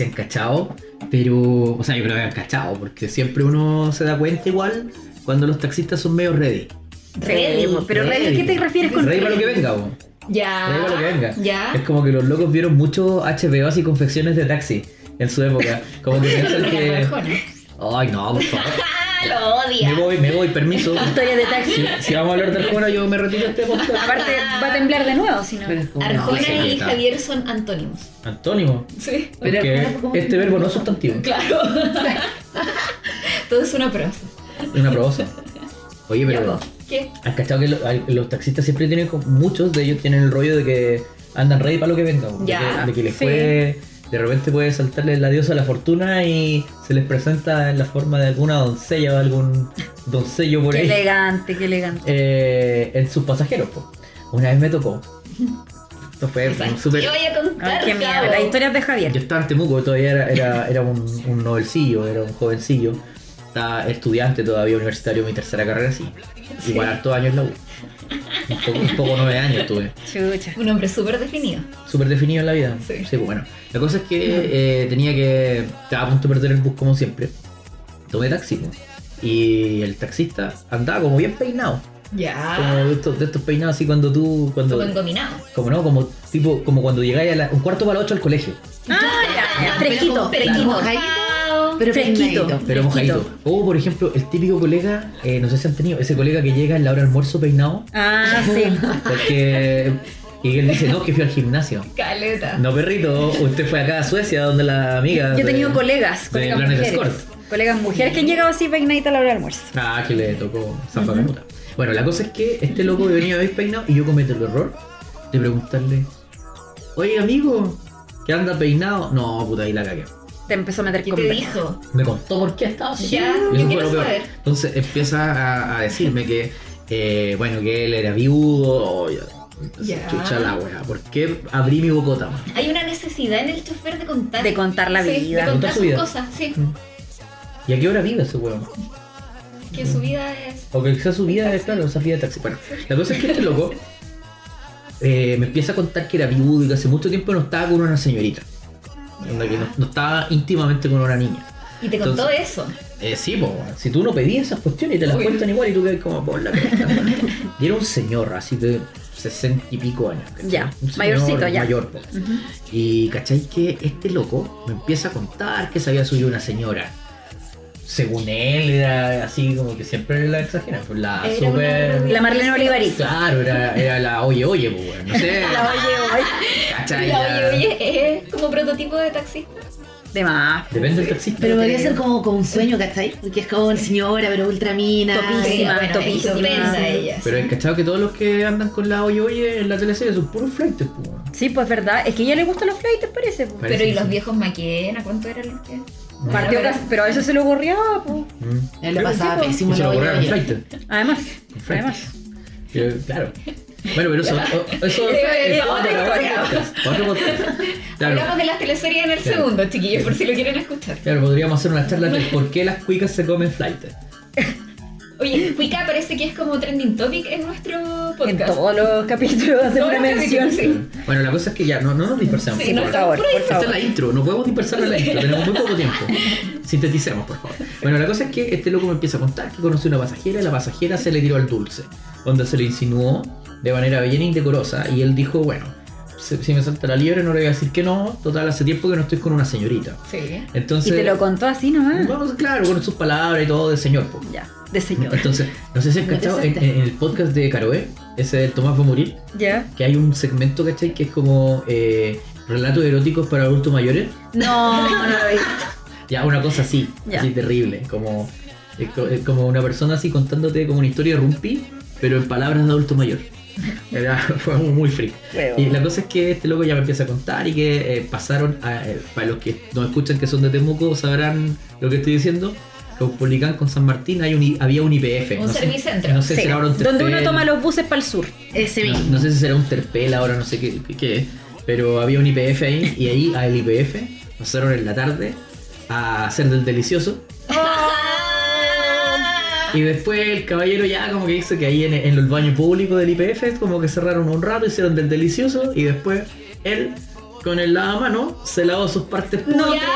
si han cachado, pero. O sea, yo creo que han cachado, porque siempre uno se da cuenta igual cuando los taxistas son medio ready. Ready, pero ready, ¿a qué te refieres con Ready para lo que ready? venga. Ya. Ready para lo que venga. Ya. Es como que los locos vieron mucho HBOs y confecciones de taxi en su época. Como que piensan que. Ay, no, por favor. Lo odia. Me voy, me voy, permiso. Historias de taxi. Si, si vamos a hablar de Arjona, yo me retiro este podcast. Aparte, va a temblar de nuevo, si no. Pero Arjona No, y Javier son antónimos. Antónimo. Sí. Pero Porque fue como- este verbo no es sustantivo. Claro. Todo es una prosa. Es una prosa. Oye, pero. ¿Qué? ¿Has cachado que los taxistas siempre tienen, muchos de ellos tienen el rollo de que andan ready para lo que venga? De Ya, que, de que les sí. puede, de repente puede saltarle la diosa a la fortuna y se les presenta en la forma de alguna doncella o algún doncello por Qué ahí elegante, qué elegante. eh, en sus pasajeros. po. Una vez me tocó. Esto fue súper. ¿Qué voy a contar? Ay, qué? Las historias de Javier. Yo estaba en Temuco, todavía era, era, era un, un novelcillo, era un jovencillo. Estaba estudiante todavía universitario, mi tercera carrera, sí. Igual hartos años en la U. Un poco, un poco nueve años tuve. Chucha. Un hombre súper definido. Súper definido en la vida. Sí. pues, bueno. La cosa es que eh, tenía que. Estaba a punto de perder el bus como siempre. Tomé taxi. Y el taxista andaba como bien peinado. Como Ya. de estos, de estos peinados así cuando tú. Cuando, Como engominado. como no, como tipo, como cuando llegáis a la- un cuarto para las ocho al colegio. Ah, ya, ya. Fresquito. Pero Fresquito. peinadito. Pero mojadito. O por ejemplo, el típico colega, eh, no sé si han tenido, ese colega que llega en la hora de almuerzo peinado. Ah, sí. Porque. Y él dice, no, que fui al gimnasio. Caleta. No, perrito, usted fue acá a Suecia, donde la amiga. Yo he de- tenido colegas, de colegas Planet mujeres. Escort. Colegas mujeres que han llegado así peinaditas a la hora del almuerzo. Ah, que le tocó zapa canuta. Bueno, la cosa es que este loco venía despeinado y yo cometo el error de preguntarle, oye amigo, ¿qué anda peinado? No, puta, ahí la cagué. Te empezó a meter ¿Qué con te verga. dijo? Me contó por qué estaba así. Ya, Y yo eso fue quiero lo peor. saber. Entonces empieza a, a decirme que, eh, bueno, que él era viudo. Oh. Entonces, Ya. Chucha la wea. ¿Por qué abrí mi bocota? man? Hay una necesidad en el chofer de contar. De contar la Sí, vida. de Contar contar su sus vida. cosas, sí. ¿Y a qué hora vive ese weón? Que su vida es. O que quizás su vida es, claro, esa vida de taxi. Bueno, la cosa es que este loco eh, me empieza a contar que era viudo y que hace mucho tiempo no estaba con una señorita. Onda que no, no estaba íntimamente con una niña. Y te contó Entonces- eso. Eh, sí, po, si tú no pedías esas cuestiones y te las cuentan igual y tú quedas como por la. Y era un señor así de sesenta y pico años. ¿cachai? Ya, Un señor mayorcito ya. Mayor. Y cachai que este loco me empieza a contar que se había subido una señora. Según él, era así como que siempre la exagera. pues, La Era super. una- La Marlene Olivarí. Claro, era, era la oye, oye, pues, no sé. La oye, oye. ¿Cachai? La oye, oye, es como prototipo de taxista. De más. Depende del taxista. Pero podría ser como, como un sueño, ¿cachai? Porque es como señora, pero ultramina. Topísima, bueno, topísima. ella. Pero el cachado que todos los que andan con la oye, oye en la teleserie son puros flights, pues. Sí, pues verdad. Es que a ella le gustan los flights, parece. Parece Pero y que los viejos Maquena, ¿cuánto eran los que? Partió pero- casi- pero a eso se le ocurrió, pues. Mm. Él le pasaba pésimo se lo borraron oye. flight. Además, además. Claro. Bueno, pero eso, o- eso Eh, es otra historia. otro podcast. Claro, Hablamos de las teleseries en el Claro. segundo, chiquillos, por si lo quieren escuchar. claro, podríamos hacer una charla de por qué las cuicas se comen flight. Oye, Cuica parece que es como trending topic en nuestro En podcast. todos los capítulos hace una mención. capítulos, Bueno, la cosa es que ya no, no nos dispersamos. Sí, por no, por favor. favor, por Esta es favor. la intro, no podemos dispersar la intro, tenemos muy poco tiempo. Sinteticemos, por favor. Bueno, la cosa es que este loco me empieza a contar que conoció una pasajera y la pasajera se le tiró al dulce, donde se le insinuó de manera bien indecorosa y él dijo, bueno, si me salta la liebre no le voy a decir que no, total, hace tiempo que no estoy con una señorita. Sí. Entonces, Y te lo contó así nomás. vamos, claro, con sus palabras y todo de señor. po. Ya, de señor. Entonces, no sé si has cachado en, el podcast de Caroe, ese del Tomás va a morir, Ya. que hay un segmento, ¿cachai? Que es como eh, relatos eróticos para adultos mayores. No, no lo he visto. Ya, una cosa así, Ya. así terrible, como, es co- es como una persona así contándote como una historia de Rumpi, pero en palabras de adulto mayor. Era, fue muy freak. Y la cosa es que este loco ya me empieza a contar y que eh, pasaron, a, eh, para los que nos escuchan que son de Temuco sabrán lo que estoy diciendo, Caupolicán con San Martín hay un, había un IPF. Un no sé- servicentro. No sé si Sí, era ahora un donde uno terpel, toma los buses para el sur. Ese no, mismo. no sé si será un terpel ahora, no sé qué, qué- qué es, pero había un IPF ahí y ahí al IPF pasaron en la tarde a hacer del delicioso. Y después el caballero ya como que hizo que ahí en, en el baño público del IPF como que cerraron un rato, hicieron del delicioso y después él con el lavamano se lavó sus partes No, ¡Qué qué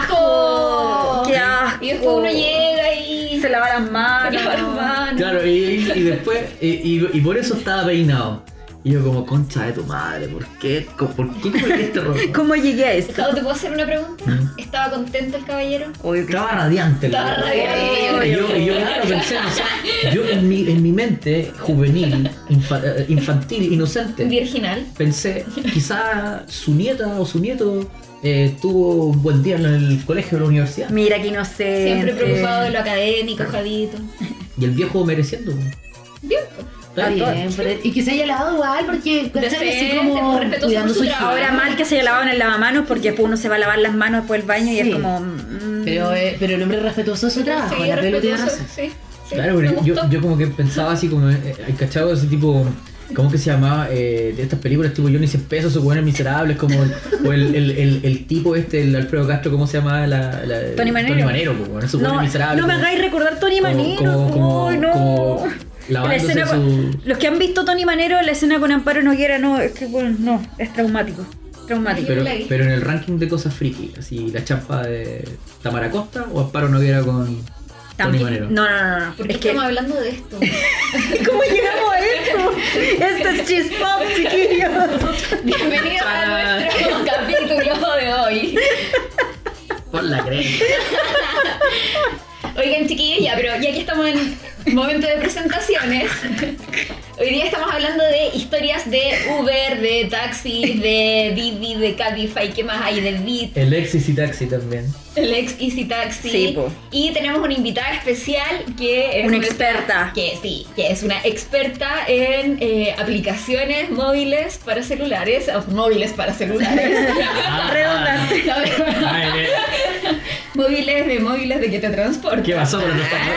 asco! ¡Qué asco! Y después uno llega y Se lava las manos. se lava las manos. Claro, y, y después, y, y- y por eso estaba peinado. Y yo como, concha de tu madre, ¿por qué? ¿Por qué cometiste error? ¿Cómo llegué a esto? ¿te puedo hacer una pregunta? Mm. ¿Estaba contento el caballero? Obvio que Estaba radiante. el Estaba radiante. Y yo, y yo, claro, pensé, o sea, yo en mi, en mi mente juvenil, infa- eh, infantil, inocente, Virginal. pensé, quizá su nieta o su nieto eh, tuvo un buen día en el colegio o la universidad. Mira que inocente. Siempre preocupado de lo académico, Jadito. Y el viejo mereciendo. Bien. ¿Está Está bien? bien, pero- y que se haya lavado igual porque ¿cachai? así Decente, como cuidando su su. Ahora mal que se haya lavado en el lavamanos porque después uno se va a lavar las manos después del baño y es como. mm, Pero, eh, pero el hombre respetuoso de su trabajo, Sí, la pelo tiene respetuoso, razón. Sí, sí. Claro, pero yo, yo como que pensaba así como, eh, eh, ¿cachado? Ese tipo, ¿cómo que se llamaba? Eh, de estas películas tipo Johnny 100 pesos o Buenos Miserables, como el, o el, el, el, el tipo este, el Alfredo Castro, ¿cómo se llama? La, la- Tony Manero. Tony Manero, pues, no, me hagáis recordar Tony como- Manero. como- como- Uy, no. como La lavándose escena su... con- Los que han visto Tony Manero, la escena con Amparo Noguera, no, es que bueno, no, es traumático. Traumático. Pero, pero en el ranking de cosas friki, así la champa de Tamara Costa o Amparo Noguera con Tony También- Manero. No, no, no, no. ¿Por qué Es que, estamos hablando de esto? ¿Cómo llegamos a esto? Esto es chispop, chiquillos. Bienvenidos a nuestro capítulo de hoy. Por la creencia. Oigan, chiquillos, ya, pero ya que estamos en momento de presentaciones, hoy día estamos hablando de historias de Uber, de taxis, de Didi, de Cabify, ¿qué más hay? Del Beat, El ex Easy Taxi también. el ex Easy Taxi. Sí, po. Y tenemos una invitada especial que es Una experta. Que sí, que es una experta en eh, aplicaciones móviles para celulares, o móviles para celulares. Redundante. Móviles de móviles de que te transportan. ¿Qué pasó con la transformación?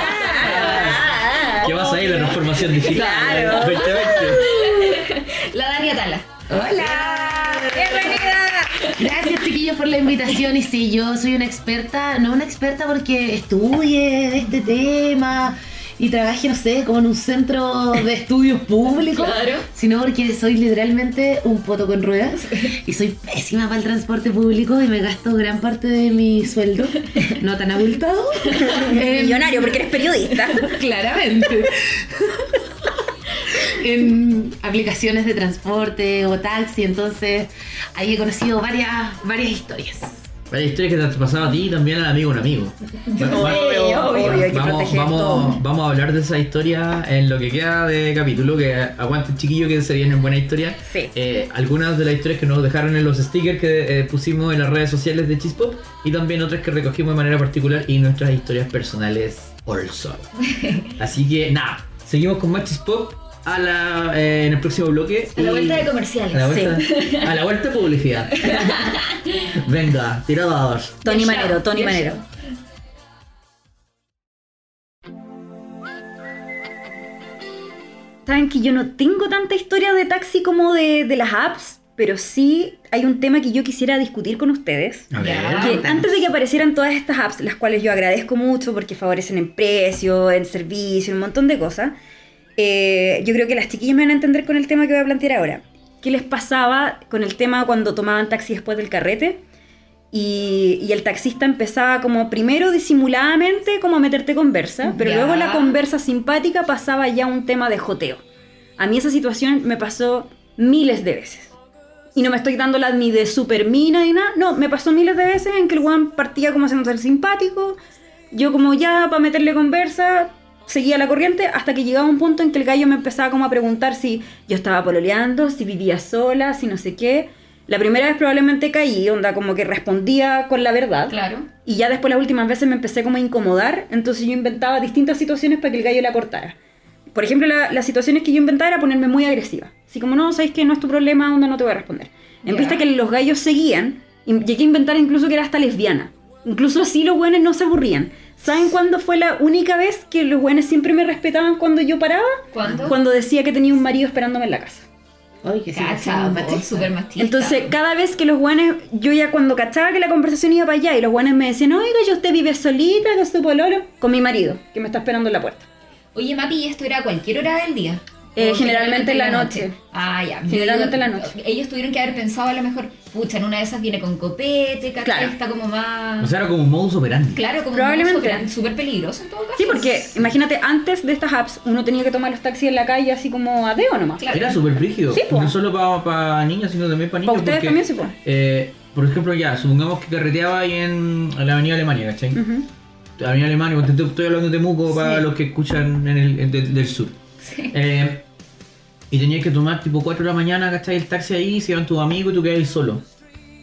¿Qué vas ahí la transformación digital? Claro. 2020. La Dani Atala. Hola. ¡Bienvenida! Gracias chiquillos por la invitación y sí, yo soy una experta, no una experta porque estudie este tema y trabaje, no sé, como en un centro de estudios públicos, Claro. sino porque soy literalmente un poto con ruedas y soy pésima para el transporte público y me gasto gran parte de mi sueldo, no tan abultado, en- Millonario, porque eres periodista. Claramente. en aplicaciones de transporte o taxi, entonces ahí he conocido varias, varias historias. Hay historias que te han pasado a ti y también al amigo un amigo. Va- va- Obvio, obvio, hay que vamos, a hablar de esa historia en lo que queda de capítulo, que aguante chiquillo que se viene en buena historia. Sí. Eh, algunas de las historias que nos dejaron en los stickers que eh, pusimos en las redes sociales de Chispop y también otras que recogimos de manera particular y nuestras historias personales also. Así que nada, seguimos con más Chispop a la, eh, en el próximo bloque. A la vuelta de comerciales. A la vuelta, a la vuelta de publicidad. Venga, tirados. Tony Bien Manero, Tony bien Manero. Saben que yo no tengo tanta historia de taxi como de, de las apps, pero sí hay un tema que yo quisiera discutir con ustedes. A ver. Que antes de que aparecieran todas estas apps, las cuales yo agradezco mucho porque favorecen en precio, en servicio, en un montón de cosas, eh, yo creo que las chiquillas me van a entender con el tema que voy a plantear ahora. ¿Qué les pasaba con el tema cuando tomaban taxi después del carrete? Y, y el taxista empezaba como primero disimuladamente como a meterte conversa, pero Ya. luego la conversa simpática pasaba ya a un tema de joteo. A mí esa situación me pasó miles de veces. Y no me estoy dando la ni de supermina ni nada. No, me pasó miles de veces en que el weón partía como haciendo ser simpático. Yo como ya para meterle conversa, seguía la corriente hasta que llegaba un punto en que el gallo me empezaba como a preguntar si yo estaba pololeando, si vivía sola, si no sé qué. La primera vez probablemente caí, onda como que respondía con la verdad. Claro. Y ya después las últimas veces me empecé como a incomodar, entonces yo inventaba distintas situaciones para que el gallo la cortara. Por ejemplo, la- las situaciones que yo inventaba era ponerme muy agresiva. Así como, no, sabéis que no es tu problema, onda no te voy a responder. En vista que los gallos seguían, llegué a inventar incluso que era hasta lesbiana. Incluso así los buenos no se aburrían. ¿Saben cuándo fue la única vez que los buenos siempre me respetaban cuando yo paraba? ¿Cuándo? Cuando decía que tenía un marido esperándome en la casa. Ay, que Cacha, machista. Entonces, cada vez que los guanes, yo ya cuando cachaba que la conversación iba para allá y los guanes me decían, oiga, yo usted vive solita con su pololo, con mi marido, que me está esperando en la puerta. Oye, Mati, ¿y esto era a cualquier hora del día? Eh, ¿O generalmente en la noche. Ah, ya. Generalmente en la noche. Ellos tuvieron que haber pensado a lo mejor, pucha, en una de esas viene con copete, ¿cachai? Claro. Está como más... O sea, era como un modus operandi. claro, como Probablemente. súper- súper peligroso en todo caso. Sí, porque imagínate, antes de estas apps, uno tenía que tomar los taxis en la calle así como a deo nomás. Claro. Era súper brígido. Sí, po. No solo para niñas, sino también para niños. Para ustedes porque, también, sí, po. eh, por ejemplo, ya, supongamos que carreteaba ahí en, la Avenida Alemania, ¿cachai? Avenida Alemania, estoy hablando de Temuco para Sí. los que escuchan en el, en- del sur. Sí. Eh, y tenías que tomar tipo 4 de la mañana, ¿cachai? El taxi ahí, se iban tus amigos y tú quedabas ahí solo.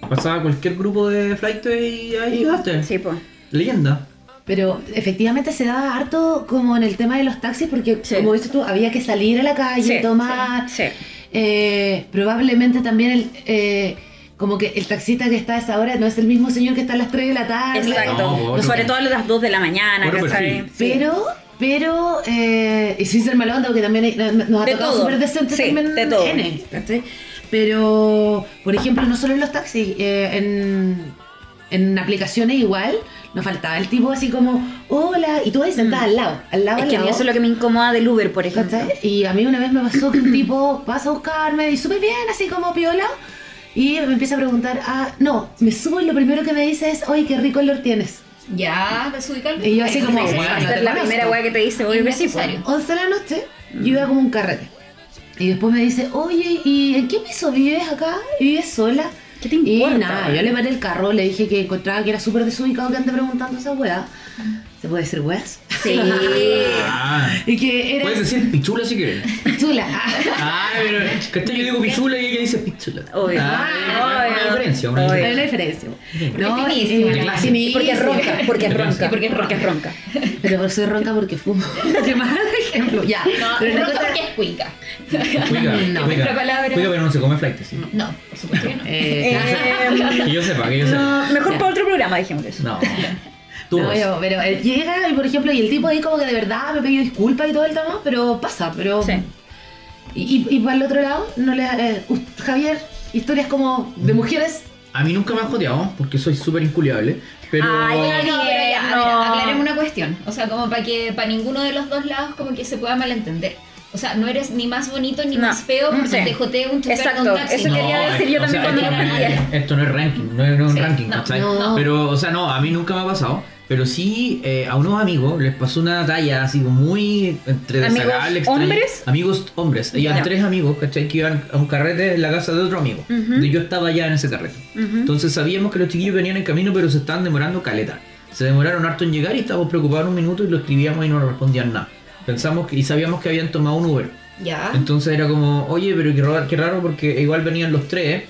Pasaba cualquier grupo de flight y ahí llegaste. Sí, pues. Leyenda. Pero efectivamente se daba harto como en el tema de los taxis, porque Sí. como dices tú, había que salir a la calle, Sí, tomar. Sí. Eh, probablemente también el, eh, como que el taxista que está a esa hora no es el mismo señor que está a las 3 de la tarde. Exacto. No, Sobre todo a las 2 de la mañana, ¿cachai? Pero, pero, eh, y sin ser mala onda, porque también nos ha De tocado súper decente Sí, también de todo. Pero, por ejemplo, no solo en los taxis, eh, en, en aplicaciones igual, nos faltaba el tipo así como, hola, y tú ahí sentada al lado, al lado, Mm. Es al que a mí lado. eso es lo que me incomoda del Uber, por ejemplo. ¿Cachai? Y a mí una vez me pasó que un tipo pasa a buscarme y súper bien, así como piola, y me empieza a preguntar, ah, no, me subo y lo primero que me dice es, oye, qué rico olor tienes. Ya, desubicarlo. Y yo así como, bueno, no te la primera weá que te dice, que sí, po. Innecesario. 11 de la noche, yo iba como un carrete. Y después me dice, oye, ¿y en qué piso vives acá? ¿Y vives sola? ¿Qué te Y importa? nada, yo le paré el carro, le dije que encontraba que era súper desubicado que ande preguntando esa weá. ¿Se puede decir weas? Sí. Ah. Y que era Puedes decir pichula si quieres. chula. Ay, pero ¿cachai? Yo digo pichula y ella dice pichula. Obvio. Ah, Obvio. una diferencia, una Obvio. Diferencia. diferencia. Porque es finísima, eh. Porque es ronca, porque es ronca, Porque es es ronca. Pero soy ronca porque fumo. Qué mal ejemplo. Ya. No, pero no una cosa porque es cuica. Cuica, No. cuica. Palabra. Cuica, pero no se come flight, sí. No, por supuesto que no. Eh, Eh, Que yo sepa, que yo sepa. no, mejor Ya. para otro programa, dijimos eso. No. Tú No, vas. yo, pero él llega y por ejemplo, y el tipo ahí como que de verdad me pidió disculpas y todo el tema, pero pasa, pero. Sí. Y, y, y para el otro lado, no le eh, us- Javier, historias como de mujeres. A mí nunca me han joteado porque soy súper inculiable. Pero. Ay, No, no, pero ya, a ver, No. aclaremos una cuestión. O sea, como para que para ninguno de los dos lados como que se pueda malentender. O sea, no eres ni más bonito ni No. más feo porque Sí. te jotee un chofer Exacto, con taxi. eso No, quería decir yo o también sea, cuando esto, lo no esto no es ranking, no es, no es un Sí, ranking, no, ¿cachai? no. Pero, o sea, no, a mí nunca me ha pasado. Pero sí, eh, a unos amigos les pasó una talla así como muy entre ¿Amigos desagradable, extraña. hombres? Amigos hombres. Ya. tres amigos, ¿cachai? Que iban a un carrete en la casa de otro amigo. Y yo estaba ya en ese carrete. Entonces sabíamos que los chiquillos venían en camino, pero se estaban demorando caleta. Se demoraron harto en llegar y estábamos preocupados un minuto y lo escribíamos y no nos respondían nada. Pensamos que, y sabíamos que habían tomado un Uber. Ya. Entonces era como, oye, pero qué raro, qué raro porque igual venían los tres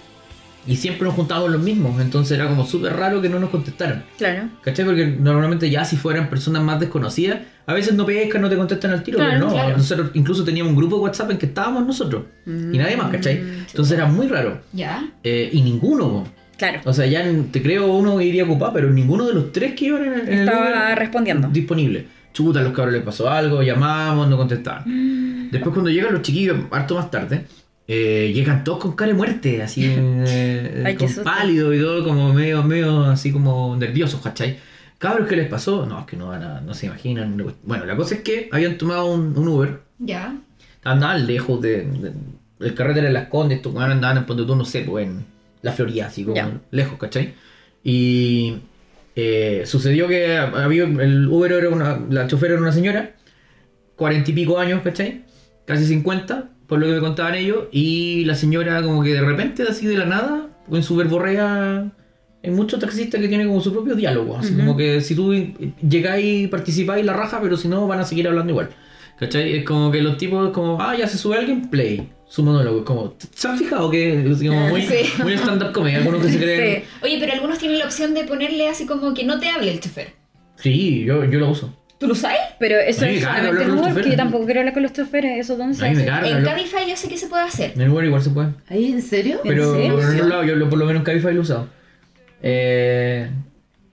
y siempre nos juntábamos los mismos. Entonces era como súper raro que no nos contestaran. Claro. ¿Cachai? Porque normalmente ya si fueran personas más desconocidas, a veces no pescan, no te contestan al tiro, Claro, pero no. claro. Nosotros incluso teníamos un grupo de WhatsApp en que estábamos nosotros y nadie más, ¿cachai? Entonces era muy raro. Ya. Eh, y ninguno. Claro. o sea, ya te creo uno iría ocupado, pero ninguno de los tres que iban en, el Estaba respondiendo. disponible. Chuta, a los cabros les pasó algo, llamamos, no contestaban. Después cuando llegan los chiquillos, harto más tarde, eh, llegan todos con cara de muerte, así eh, Ay, con pálido y todo, como medio, medio así como nerviosos, ¿cachai? Cabros, ¿qué les pasó? No, es que no van a, no se imaginan. Bueno, la cosa es que habían tomado un, un Uber, Ya. andaban lejos de, de- el carrete era en Las Condes, estos andaban en Ponte no sé, pues en la Florida, así como Ya. lejos, ¿cachai? Y eh, sucedió que había, el Uber era una, la chofer era una señora, cuarenta y pico años, ¿cachai? Casi 50, por lo que me contaban ellos, y la señora como que de repente, así de la nada, en su verborrea, hay muchos taxistas que tienen como su propio diálogo, así como que si tú llegáis y participáis la raja, pero si no van a seguir hablando igual. ¿Cachai? Es como que los tipos, como, ah, ya se sube alguien, play. Su monólogo, es como, ¿se han fijado que es como muy, Sí. muy stand-up comedy? Algunos que se creen. Sí. Oye, pero algunos tienen la opción de ponerle así como que no te hable el chofer. Sí, yo, yo lo uso. ¿Tú lo sabes? Pero eso es solamente hablar en con los Uber, que yo tampoco quiero hablar con los choferes, eso dónde se hace? En lo- Cabify yo sé que se puede hacer. En el Uber igual se puede. ¿Ahí en serio? ¿En Pero serio? en otro lado, yo por lo menos en Cabify lo he usado. Eh,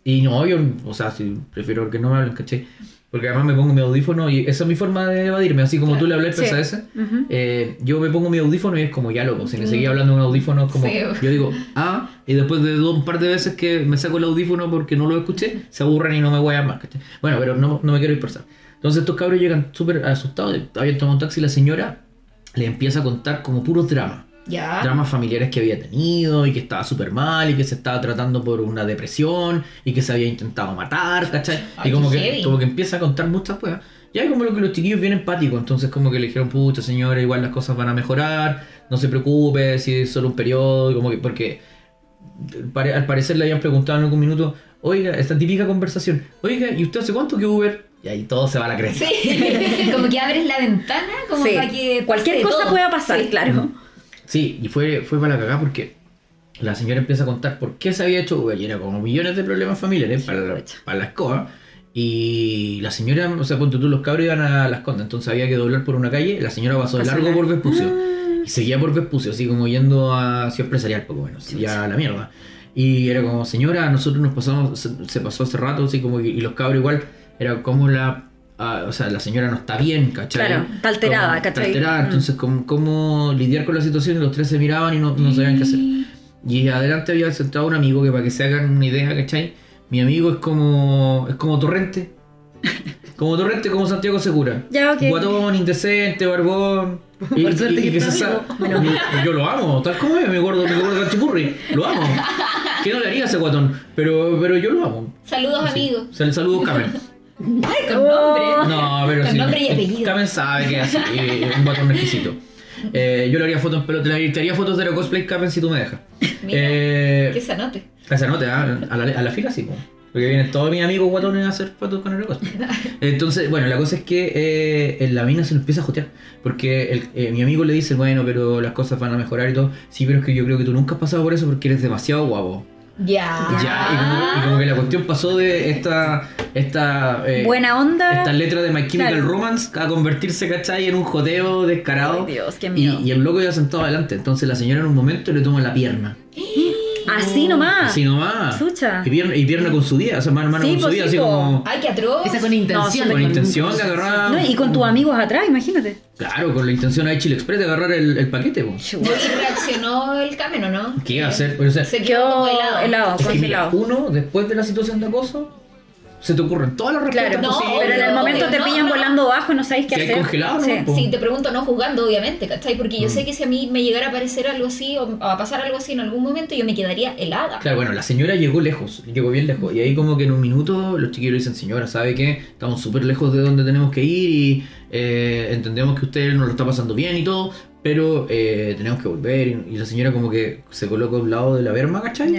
y no, yo, o sea, sí, prefiero que no me hablen, ¿cachai? Porque además me pongo mi audífono y esa es mi forma de evadirme, así como tú le hablas Sí. a ese. Ujú. Eh, yo me pongo mi audífono y es como ya loco. Si me seguía hablando en un audífono, como Sí. yo digo, ah, y después de un par de veces que me saco el audífono porque no lo escuché, se aburren y no me guayan más. ¿cachai? Bueno, pero no, no me quiero dispersar. Entonces estos cabros llegan súper asustados. Habían tomado un taxi la señora le empieza a contar como puros dramas. Ya. Dramas familiares que había tenido y que estaba súper mal y que se estaba tratando por una depresión y que se había intentado matar, ¿cachai? Ay, y como que, heavy. como que empieza a contar muchas cosas. Ya como lo que los chiquillos vienen empáticos, entonces como que le dijeron, pucha señora, igual las cosas van a mejorar, no se preocupe, si es solo un periodo, como que, porque pare- al parecer le habían preguntado en algún minuto, oiga, esta típica conversación, oiga, ¿y usted hace cuánto que Uber? Y ahí todo se va a la cresta. Sí. como que abres la ventana como Sí. para que Cualquier cosa todo. pueda pasar, Sí. claro. Sí, y fue, fue para la cagada porque la señora empieza a contar por qué se había hecho Uber y era como millones de problemas familiares para la, para la escoba. Y la señora, o sea, ponte tú, los cabros iban a las condas, entonces había que doblar por una calle. La señora pasó de largo la- por Vespucio y seguía por Vespucio, así como yendo a Ciudad Empresarial, poco menos, ya a la mierda. Y era como, señora, nosotros nos pasamos, se, se pasó hace rato, así como, y, y los cabros igual, era como la. Ah, o sea, la señora no está bien, ¿cachai? Claro, está alterada, Como- está ¿cachai? alterada, Mm. entonces, ¿cómo, cómo lidiar con la situación? Y los tres se miraban y no, no sabían qué hacer. Y adelante había sentado un amigo que para que se hagan una idea, ¿cachai? Mi amigo es como. es como torrente. Como torrente, como Santiago Segura. Ya, ok. Guatón, indecente, barbón. Y, y- y que se está sa- yo, yo lo amo, tal como es, mi gordo, mi gordo cachipurri. Lo amo. ¿Qué no le haría a ese guatón? Pero, pero yo lo amo. Saludos, amigos. Se le saludo Camen. Ay, con nombre. No, pero Con sí. nombre y apellido. Camen sabe que es así, un guatón exquisito. Eh, yo le haría fotos en pelota, te haría fotos de la cosplay Camen si tú me dejas. Mira, Eh, Que se anote. esa nota, ¿ah? a, la, a la fila sí, po. porque vienen todos mis amigos guatones a hacer fotos con el cosplay. Entonces, bueno, la cosa es que eh, en la mina se lo empieza a jotear, porque el- eh, mi amigo le dice, bueno, pero las cosas van a mejorar y todo. Sí, pero es que yo creo que tú nunca has pasado por eso porque eres demasiado guapo. Ya. Ya, y como, y como que la cuestión pasó de esta. esta eh, Buena onda. Esta letra de My Chemical Claro. Romance a convertirse, ¿cachai? En un joteo descarado. Ay, Dios, qué y, miedo. y el loco ya sentado adelante. Entonces la señora en un momento le toma la pierna. Así nomás. Así nomás. Chucha. Y pierna, y pierna con su día, o sea, mano, mano Sí, con su pues día, sí, así po. como. Ay, qué atroz. Esa con intención. No, Con intención de agarrar. No, y con tus amigos atrás, imagínate. Claro, con la intención ahí Chile Express de agarrar el, el paquete, po. Oye, reaccionó el camino, ¿no? ¿Qué iba a hacer? O sea, Se Quedó quedó como helado. helado, es que mira, congelado. uno, después de la situación de acoso, se te ocurren todas las respuestas Claro, No, posibles. pero en el obvio, momento te no, pillan no. volando bajo y no sabéis qué hacer. congelado, ¿no? Sí. Po. Sí, te pregunto no jugando, obviamente, ¿cachai? Porque yo Mm. sé que si a mí me llegara a aparecer algo así o a pasar algo así en algún momento, yo me quedaría helada. Claro, bueno, la señora llegó lejos, llegó bien lejos. Y ahí como que en un minuto los chiquillos dicen, señora, ¿sabe qué? Estamos súper lejos de donde tenemos que ir y eh, entendemos que usted nos lo está pasando bien y todo, pero eh, tenemos que volver. Y, la señora como que se coloca a un lado de la berma, ¿cachai?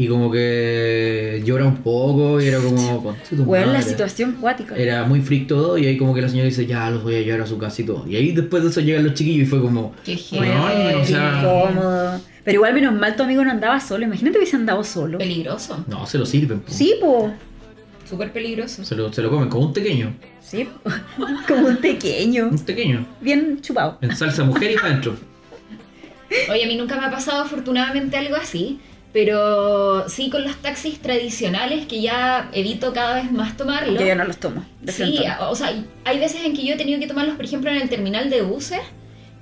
Y como que llora un poco y era como... "Conche tu Weón, la madre". situación cuática. Era muy freak todo y ahí como que la señora dice, ya los voy a llevar a su casa y todo. Y ahí después de eso llegan los chiquillos y fue como... Qué heavy. o sea- incómodo. Pero igual menos mal tu amigo no andaba solo. Imagínate hubiese andado solo. Peligroso. No, se lo sirven. po. Sí, po. Súper peligroso. Se lo, se lo comen como un pequeño. Sí, po. como un pequeño. Un pequeño. Bien chupado. En salsa mujer y adentro. Oye, a mí nunca me ha pasado afortunadamente algo así, pero sí con los taxis tradicionales que ya evito cada vez más tomarlos. Yo ya no los tomo. de Sí, o sea, hay veces en que yo he tenido que tomarlos, por ejemplo, en el terminal de buses.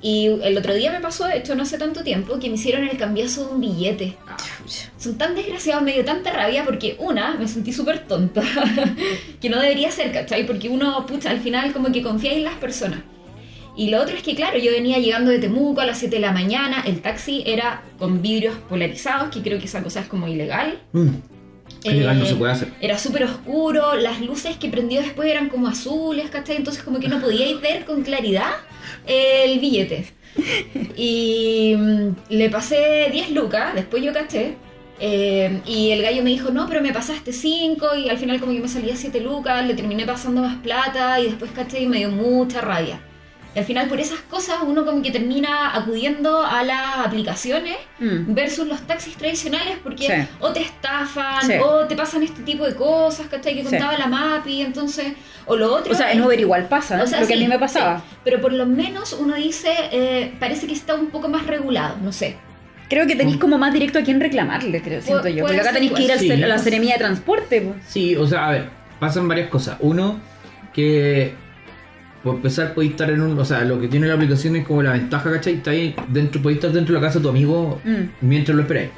Y el otro día me pasó, de hecho no hace tanto tiempo, que me hicieron el cambiazo de un billete. Son tan desgraciados, me dio tanta rabia porque una, me sentí súper tonta, que no debería ser, ¿cachai? Porque uno, pucha, al final como que confía en las personas. Y lo otro es que, claro, yo venía llegando de Temuco a las 7 de la mañana, el taxi era con vidrios polarizados, que creo que esa cosa es como ilegal. Mm, legal no Eh, se puede hacer. Era súper oscuro, las luces que prendió después eran como azules, ¿cachai? Entonces como que no podíais ver con claridad el billete. Y mm, le pasé 10 lucas, después yo caché. eh, y el gallo me dijo, no, pero me pasaste 5 y al final como que me salía 7 lucas, le terminé pasando más plata y después caché y me dio mucha rabia. Y al final por esas cosas uno como que termina acudiendo a las aplicaciones Mm. versus los taxis tradicionales porque Sí. o te estafan Sí. o te pasan este tipo de cosas, ¿cachai? Que Sí. contaba la MAPI, entonces, o lo otro... O sea, en es- Uber igual pasa, o sea, lo que a mí me pasaba. sí. pero por lo menos uno dice, eh, parece que está un poco más regulado, no sé. Creo que tenéis como más directo a quién reclamarle, creo, siento yo. Porque acá tenéis que ir al a la Sí. Seremía de Transporte. po. Sí, o sea, a ver, pasan varias cosas. Uno, que por empezar podéis estar en un. O sea, lo que tiene la aplicación es como la ventaja, ¿cachai? Está ahí dentro, podéis estar dentro de la casa de tu amigo Mm. mientras lo esperáis.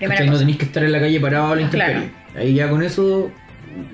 No tenéis que estar en la calle parado a la Claro. Ahí ya con eso,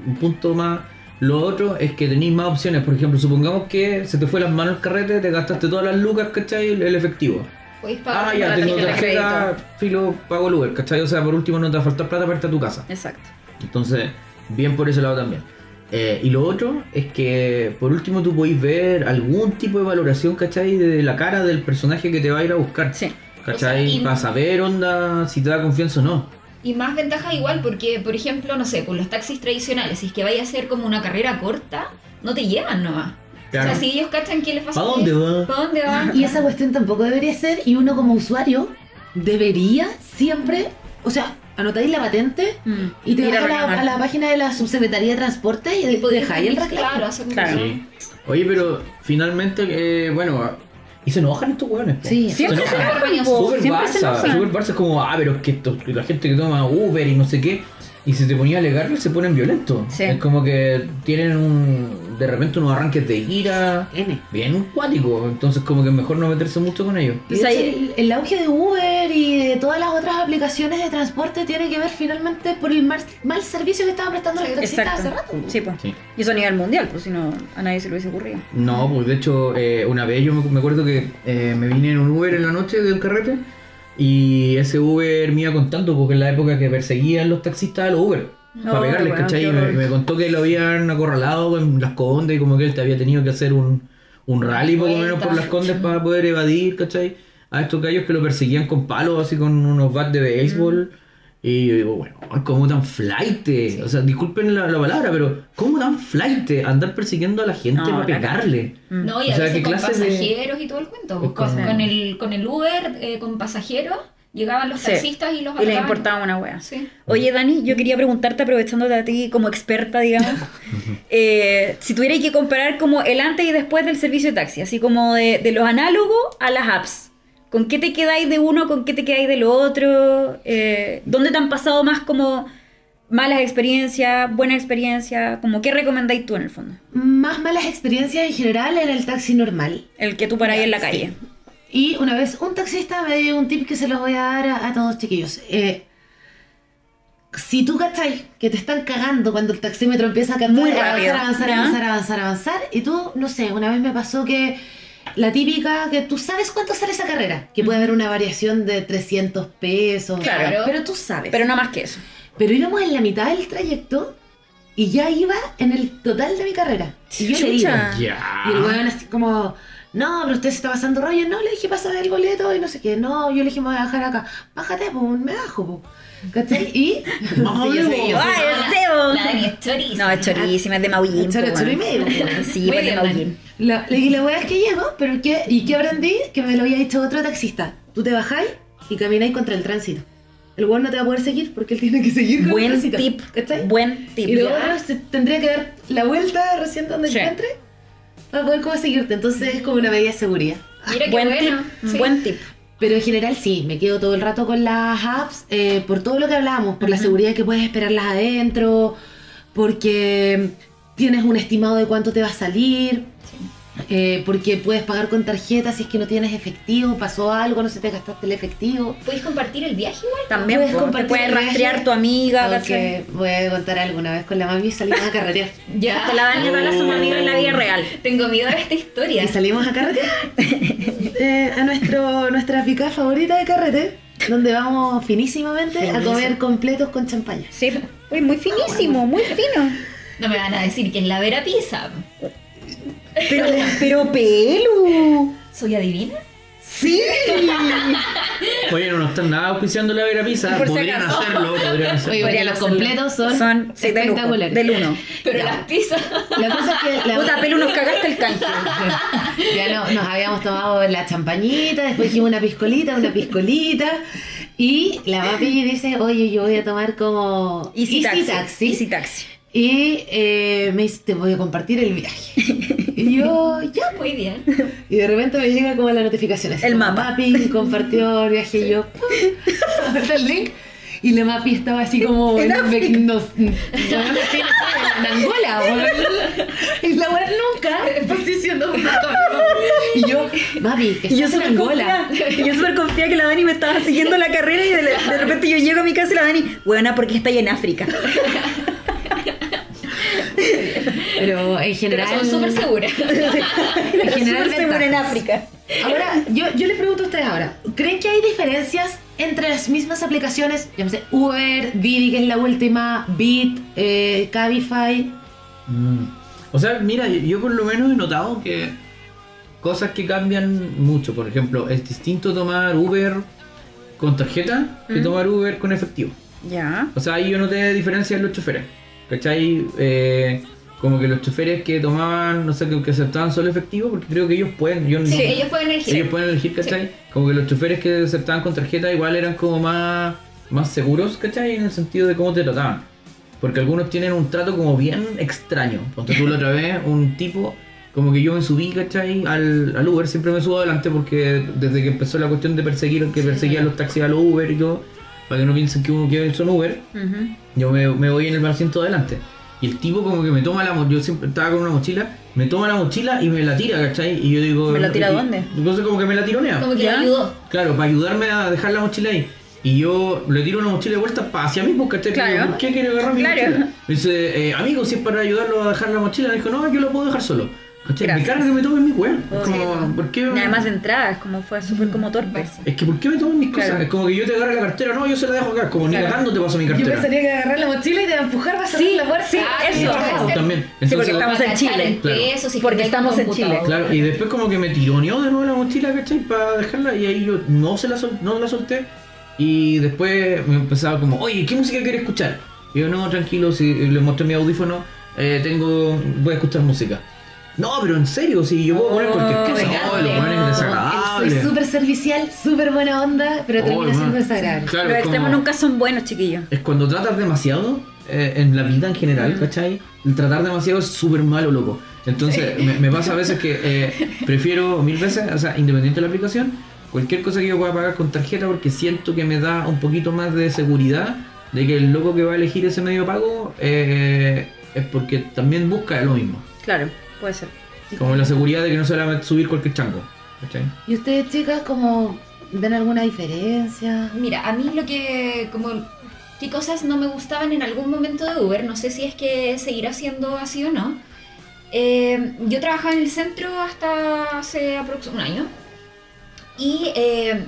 un punto más, Lo otro es que tenéis más opciones. Por ejemplo, supongamos que se te fue las manos el carrete, te gastaste todas las lucas, ¿cachai? El, efectivo. Podéis pagar Ah, ya, tengo tarjeta, filo, pago el Uber, ¿cachai? O sea, por último no te va a faltar plata para irte a tu casa. Exacto. Entonces, bien por ese lado también. Eh, y lo otro es que, por último, tú podéis ver algún tipo de valoración, ¿cachai? De la cara del personaje que te va a ir a buscar. Sí. ¿Cachai? O sea, y- Para saber, onda, si te da confianza o no. Y más ventaja igual porque, por ejemplo, no sé, con los taxis tradicionales, si es que vaya a ser como una carrera corta, no te llevan nomás. Claro. O sea, si ellos cachan que les pasa... ¿Pa' dónde va? ¿Para dónde va? Y esa cuestión tampoco debería ser, y uno como usuario debería siempre, o sea, anotáis la patente Mm. y te vas a la, reclamar. a la página de la Subsecretaría de Transporte y, Y podéis dejáis el reclamo. Claro, Claro. Sí. Oye, pero finalmente, eh, bueno, y se enojan estos hueones. Sí, Siempre Se se enojan. se Barça, Barça es como, ah, pero es que esto- la gente que toma Uber y no sé qué, y se te ponía a alegar se ponen violentos. Sí. Es como que tienen un, de repente unos arranques de ira, N. bien cuático, entonces como que es mejor no meterse mucho con ellos. El, el auge de Uber y de todas las otras aplicaciones de transporte tiene que ver finalmente por el mal, mal servicio que estaban prestando los taxistas hace Exacto. rato. Sí, pues. Sí. Y eso a nivel mundial, pues si no, a nadie se le hubiese ocurrido. No, pues de hecho, eh, una vez yo me, me acuerdo que eh, me vine en un Uber en la noche de un carrete y ese Uber me iba contando porque en la época que perseguían los taxistas a los Uber. para pegarles, weón, ¿cachai? Y me, contó que lo habían acorralado en las condes y como que él te había tenido que hacer un, un rally poco menos por las condes para poder evadir, ¿cachai? A estos gallos que lo perseguían con palos, así con unos bats de béisbol. Y yo digo, bueno, ¿cómo tan flight? O sea, disculpen la, la palabra, pero ¿cómo tan flight andar persiguiendo a la gente No, para pegarle? Mm. No, y O a sea, veces ¿qué con de- pasajeros y todo el cuento. pues, con, con el, con el Uber, eh, con pasajeros, llegaban los Sí. taxistas y los Y les importaba una wea. Sí. Oye, Dani, yo quería preguntarte, aprovechándote a ti como experta, digamos, eh, si tuvierais que comparar como el antes y después del servicio de taxi, así como de, de los análogos a las apps. ¿Con qué te quedáis de uno? ¿Con qué te quedáis de lo otro? Eh, ¿Dónde te han pasado más como malas experiencias, buenas experiencias? Como, ¿Qué recomendáis tú en el fondo? Más malas experiencias en general en el taxi normal. El que tú paráis en la Sí. calle. Y una vez un taxista me dio un tip que se los voy a dar a, a todos chiquillos. Eh, si tú cachai que te están cagando cuando el taxímetro empieza a cantar, Muy avanzar, rápido, avanzar, avanzar, avanzar, avanzar, y tú, no sé, una vez me pasó que la típica que tú sabes cuánto sale esa carrera, que puede haber una variación de 300 pesos, Claro. pero tú sabes. Pero no más que eso. Pero íbamos en la mitad del trayecto y ya iba en el total de mi carrera. Y yo le Chucha. Ya. y el weón así como, no, pero usted se está pasando rollo. No, le dije, pásame el boleto y no sé qué. No, yo le dije, me voy a bajar acá. Bájate, pues, me bajo, pues. ¿Cachai? Y... Ay, Sí, yo sé, yo. Ay, No, la, la es chorísima. No, es chorísima, es de Maullín. Choro, choro y medio. Sí, pues de Maullín. La, le dije, la weá es que llego, pero ¿qué, ¿y qué aprendí? Que me lo había dicho otro taxista. Tú te bajáis y camináis contra el tránsito. El weón no te va a poder seguir porque él tiene que seguir con el Buen tránsito. tip. ¿Cachai? Buen tip. Y luego se tendría que dar la vuelta recién donde Sí. yo entre para poder como seguirte. Entonces es como una medida de seguridad. Mira qué Buen bueno. tip. Sí. Buen tip. Pero en general sí, me quedo todo el rato con las apps eh, por todo lo que hablamos, por la seguridad que puedes esperarlas adentro, porque tienes un estimado de cuánto te va a salir, eh, porque puedes pagar con tarjeta si es que no tienes efectivo, pasó algo, no se te gastaste el efectivo. ¿Puedes compartir el viaje igual? También Puedes compartir puedes rastrear tu amiga. Porque voy a contar alguna vez con la mami salimos a carretear. Ya. Te la dan y a su amiga en la vida real. Tengo miedo de esta historia. Y salimos a carretear eh, a nuestro, nuestra picada favorita de carrete, donde vamos finísimamente a comer completos con champaña. Sí, uy, muy finísimo, muy fino. No me van a decir que es la Vera Pizza. Pero, pero pelo. ¿Soy adivina? Sí. Oye, no nos están nada auspiciando la Vera Pizza. Por podrían hacerlo, podrían hacerlo. Oye, porque los completos son, Son sí, espectaculares. del uno. Pero las pizzas. La cosa es que la- Puta, pelo, nos cagaste el canje. ya no, nos habíamos tomado la champañita, después dijimos una piscolita, una piscolita. Y la papi dice, oye, yo voy a tomar como Easy, taxi. taxi. Easy taxi. Y eh, me dice, te voy a compartir el viaje. Y yo, ya. Muy bien. Y de repente me llega como la notificación. así El mapa. Compartió el viaje y yo, apreté el link. Y la Mapi estaba así como En en, África. no, no, en Angola, weón. Y la weá nunca está diciendo Y yo, Mapi, Y yo estás en Angola. y yo súper confiada que la Dani me estaba siguiendo la carrera y de, de repente yo llego a mi casa y la Dani, buena porque está ahí en África. Pero en Pero general. son súper seguras. en general Súper segura en. África. Ahora, yo, yo les pregunto a ustedes ahora, ¿creen que hay diferencias entre las mismas aplicaciones? Llámese Uber, Didi, que es la última, Bit, eh, Cabify. Mm. O sea, mira, yo, yo por lo menos he notado que cosas que cambian mucho. Por ejemplo, es distinto tomar Uber con tarjeta que Mm. tomar Uber con efectivo. Ya. O sea, ahí yo noté diferencia en los choferes. ¿Cachai? Eh, como que los choferes que tomaban, no sé, que, que aceptaban solo efectivo, porque creo que ellos pueden. Yo Sí, no- ellos pueden elegir. ellos pueden elegir, ¿cachai? Como que los choferes que aceptaban con tarjeta igual eran como más, más seguros, ¿cachai? En el sentido de cómo te trataban. Porque algunos tienen un trato como bien extraño. Ponte tú la otra vez, un tipo, como que yo me subí, ¿cachai? Al, al Uber, siempre me subo adelante porque desde que empezó la cuestión de perseguir, que perseguían los taxis a los Uber y todo, para que no piensen que uno que son Uber, Ujú. yo me, me voy en el asiento adelante. Y el tipo como que me toma la mochila, yo siempre estaba con una mochila, me toma la mochila y me la tira, ¿cachai? Y yo digo... ¿Me la tira y- dónde? Entonces como que me la tironea. Como que ¿Ya? le ayudó. Claro, para ayudarme a dejar la mochila ahí. Y yo le tiro una mochila de vuelta pa- hacia mí, porque ¿cachai? Claro. ¿Por qué quiere agarrar mi Claro. mochila? Me dice, eh, amigo, si es para ayudarlo a dejar la mochila, me dijo, no, yo lo puedo dejar solo. Gracias. carga que me tomen mi weá. Es Oh, como, sí, po. ¿por qué? Y además de entrada, es como fue súper como torpe. Es que ¿por qué me toman mis Claro. cosas? Es como que yo te agarro la cartera, no, yo se la dejo acá, como Claro. ni cagando te paso mi Yo cartera. pensaría que agarrar la mochila y te va a empujar para salir Sí, la puerta. sí, Ah, eso. Claro, también. Sí, porque estamos en Chile. Claro. peso, si Porque estamos en. Chile. Claro, y después como que me tironeó de nuevo la mochila, ¿cachai? Para dejarla y ahí yo no se la, sol- no la solté. Y después me empezaba como, oye, ¿qué música quieres escuchar? Y yo, no, tranquilo, si le mostré mi audífono, eh, tengo, voy a escuchar música. No, pero en serio, si yo puedo poner cualquier Oh, cosa. Oh, lo bueno es No, desagradable. Soy súper servicial, súper buena onda, pero Oh, termina siendo desagradable. Claro, Los extremos nunca son buenos, chiquillos. Es cuando tratas demasiado, eh, en la vida en general, ¿cachai? El tratar demasiado es súper malo, loco. Entonces, me, me pasa a veces que eh, prefiero mil veces, o sea, independiente de la aplicación, cualquier cosa que yo pueda pagar con tarjeta porque siento que me da un poquito más de seguridad de que el loco que va a elegir ese medio de pago eh, es porque también busca lo mismo. Claro, puede ser. Como la seguridad de que no se le va a subir cualquier chango. ¿cachai? ¿Y ustedes, chicas, como ven alguna diferencia? Mira, a mí lo que, como, qué cosas no me gustaban en algún momento de Uber, no sé si es que seguirá siendo así o no. Eh, yo trabajaba en el centro hasta hace aproximadamente un año y eh,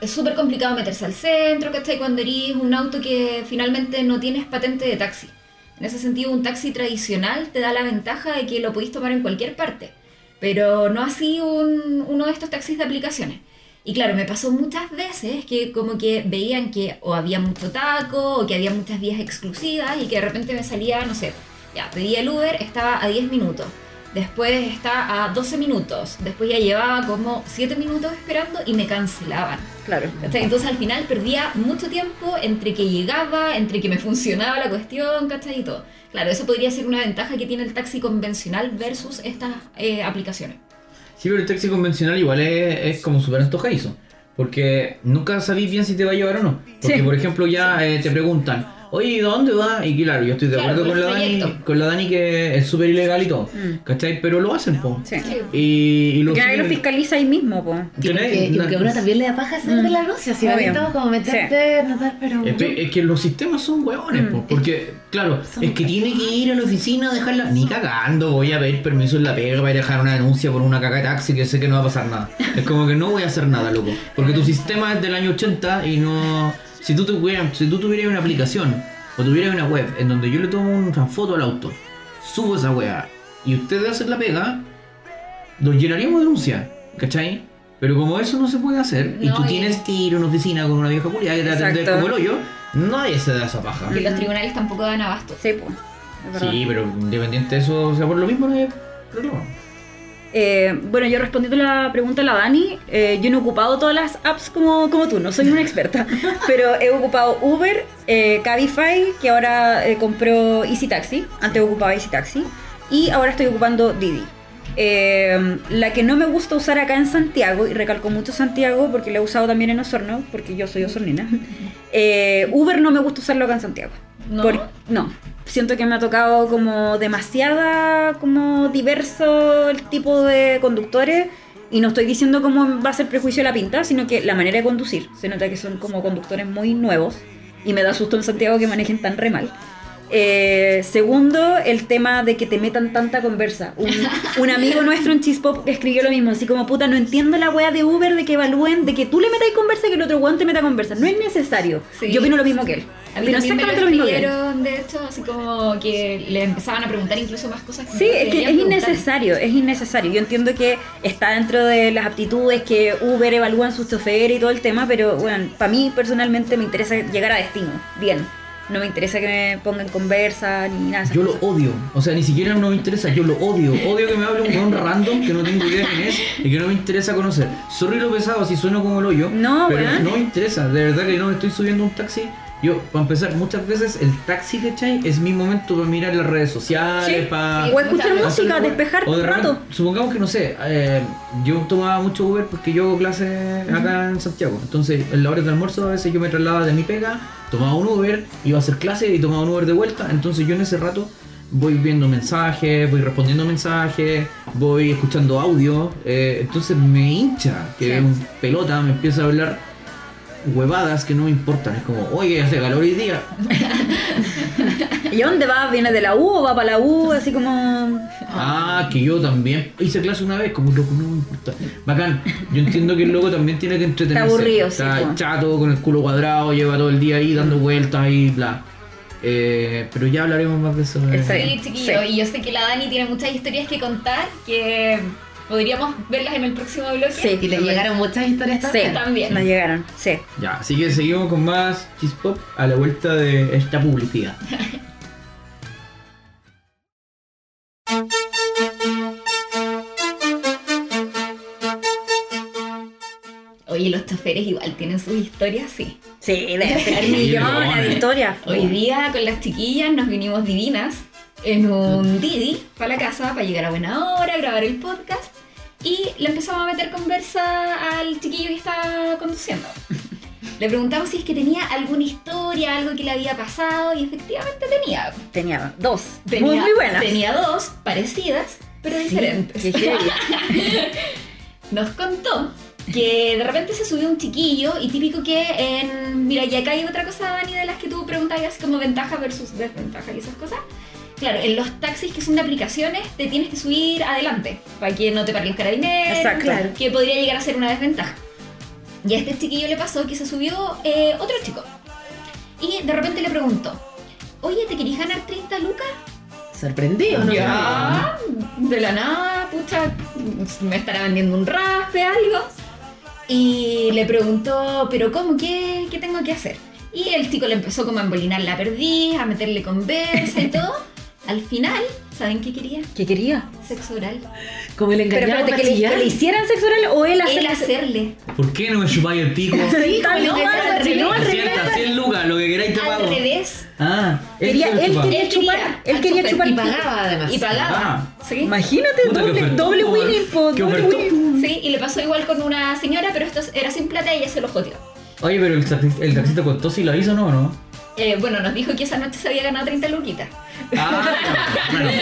es súper complicado meterse al centro, ¿cachai? Cuando eres un auto que finalmente no tienes patente de taxi. En ese sentido, un taxi tradicional te da la ventaja de que lo podéis tomar en cualquier parte, pero no así un- uno de estos taxis de aplicaciones. Y claro, me pasó muchas veces que como que veían que o había mucho taco o que había muchas vías exclusivas y que de repente me salía, no sé, ya pedía el Uber, estaba a 10 minutos. Después está a 12 minutos. Después ya llevaba como 7 minutos esperando y me cancelaban. Claro. ¿cachai? Entonces al final perdía mucho tiempo entre que llegaba, entre que me funcionaba la cuestión, ¿cachai? Y todo. Claro, eso podría ser una ventaja que tiene el taxi convencional versus estas eh, aplicaciones. Sí, pero el taxi convencional igual es, es como súper antojadizo. Porque nunca sabéis bien si te va a llevar o no. Porque, Sí. por ejemplo, ya eh, te preguntan, oye, ¿dónde va? Y claro, yo estoy de Claro, acuerdo con la, Dani, con la Dani que es súper ilegal y todo. Mm. ¿Cachai? Pero lo hacen, po. Sí. Y, y lo lo fiscaliza ahí mismo, po. Y porque, y porque a uno también le da paja hacer Mm. de la anuncia, si va todo como meterte, notar, pero... Es, que- es que los sistemas son huevones, Mm. po, porque, claro, Son es que tiene que ir a la oficina a dejarla. Ni cagando, voy a pedir permiso en la pega para ir a dejar una denuncia por una caga de taxi que sé que no va a pasar nada. Es como que no voy a hacer nada, loco. Porque tu sistema es del año 80 y no. Si tú, tuvieras, si tú tuvieras una aplicación o tuvieras una web en donde yo le tomo una foto al auto, subo esa wea y ustedes hacen la pega, nos llenaríamos de denuncia, ¿cachai? Pero como eso no se puede hacer y tú y- tienes que ir a una oficina con una vieja culiada que te atender como el hoyo, nadie se da esa paja. Que los tribunales tampoco dan abasto. Sí, po. Es verdad. Sí, pero independiente de eso, o sea, por lo mismo no hay problema. Eh, bueno, yo respondiendo la pregunta a la Dani, eh, yo no he ocupado todas las apps como, como tú, no soy una experta, pero he ocupado Uber, eh, Cabify, que ahora eh, compró Easy Taxi, antes ocupaba Easy Taxi, y ahora estoy ocupando Didi. Eh, la que no me gusta usar acá en Santiago, y recalco mucho Santiago porque la he usado también en Osorno, porque yo soy osornina, Uber no me gusta usarlo acá en Santiago. ¿No? Por- no. Siento que me ha tocado como demasiada, como diverso el tipo de conductores. Y no estoy diciendo cómo va a ser prejuicio la pinta, sino que la manera de conducir. Se nota que son como conductores muy nuevos. Y me da susto en Santiago que manejen tan re mal. Eh, segundo, el tema de que te metan tanta conversa. Un, un amigo nuestro en Chispop escribió lo mismo, así como puta, no entiendo la wea de Uber de que evalúen, de que tú le metas conversa y que el otro weón te meta conversa. No es necesario. Sí. Yo opino lo mismo que él. A mí Opino también me lo lo que de hecho, así como que le empezaban a preguntar incluso más cosas. Sí, no es que es innecesario, es innecesario. Yo entiendo que está dentro de las aptitudes que Uber evalúan sus choferes y todo el tema, pero bueno, para mí personalmente me interesa llegar a destino, bien. No me interesa que me pongan conversa ni nada. de Yo lo cosas. odio. O sea, ni siquiera no me interesa, yo lo odio. Odio que me hable un weón random que no tengo idea quién es y que no me interesa conocer. Sorry lo pesado si sueno como el hoyo. No, pero weón. no me interesa. De verdad que no me estoy subiendo a un taxi. Yo, para empezar, muchas veces el taxi, ¿cachai? Es mi momento para mirar las redes sociales, Sí, para... sí. O escuchar música, despejar o de repente, rato. Supongamos que no sé, eh, yo tomaba mucho Uber porque yo hago clases acá en Santiago. Entonces, en la hora del almuerzo a veces yo me trasladaba de mi pega, tomaba un Uber, iba a hacer clases y tomaba un Uber de vuelta. Entonces yo en ese rato voy viendo mensajes, voy respondiendo mensajes, voy escuchando audio. eh, entonces me hincha que Sí. un pelota me empieza a hablar huevadas que no me importan. Es como, oye, hace calor hoy día. ¿Y dónde va? ¿Viene de la U o va para la U? Así como... Ah, que yo también hice clase una vez, como loco, no me importa. Bacán. Yo entiendo que el loco también tiene que entretenerse. Está aburrido, sí, Está po. chato, con el culo cuadrado, lleva todo el día ahí dando vueltas y bla. Eh, pero ya hablaremos más de eso. eh. Sí, chiquillo, Sí. y yo sé que la Dani tiene muchas historias que contar que podríamos verlas en el próximo bloque. Sí. Y le llegaron muchas historias Sí, también. También. nos llegaron, sí. Ya, así que seguimos con más Chispop a la vuelta de esta publicidad. Oye, los choferes igual tienen sus historias, sí. Sí, tener millones de historias. Hoy día con las chiquillas nos vinimos divinas en un Didi para la casa para llegar a buena hora, grabar el podcast y le empezamos a meter conversa al chiquillo que estaba conduciendo. Le preguntamos si es que tenía alguna historia, algo que le había pasado y efectivamente tenía. Tenía dos. Tenía, muy, muy buenas. Tenía dos parecidas, pero diferentes. Nos contó que de repente se subió un chiquillo y típico que en... Mira, y acá hay otra cosa, Dani, de las que tú preguntabas, como ventaja versus desventaja y esas cosas. Claro, en los taxis que son de aplicaciones te tienes que subir adelante para que no te paren los carabineros, Exacto. claro, que podría llegar a ser una desventaja. Y a este chiquillo le pasó que se subió eh, otro chico y de repente le preguntó, oye, ¿te querés ganar 30 lucas? Sorprendido, ¿no? Ya, de la nada, pucha, me estará vendiendo un raspe, algo. Y le preguntó, ¿pero cómo? ¿Qué, qué tengo que hacer? Y el chico le empezó como a embolinar la perdiz, a meterle conversa y todo. Al final, ¿saben qué quería? ¿Qué quería? Sexo oral. Como el Pero engañado que le, que le hicieran sexo oral o él Él hacerle hacerle. ¿Por qué no me chupáis el pico? Sí, como no, al revés. no, al revés. 100, 100 lucas, lo que queráis te Al revés. Ah, Quería- él quería chupar, él quería chupar Y pagaba además. Y pagaba. Ah. ¿sí? Imagínate, Puta, doble, winning, doble. Sí, y le pasó igual con una señora, pero esto era sin plata y ella se lo joteó. Oye, pero el, taxi- el taxista contó si lo hizo o no, ¿no? Eh, bueno, nos dijo que esa noche se había ganado 30 luquitas. Ah, bueno.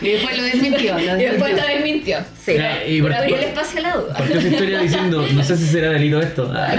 Y después lo desmintió. Lo Y después lo desmintió. Sí. Ya, y Por por- abrir el espacio a la duda. Partió esa historia diciendo, no sé si será delito esto. Ah,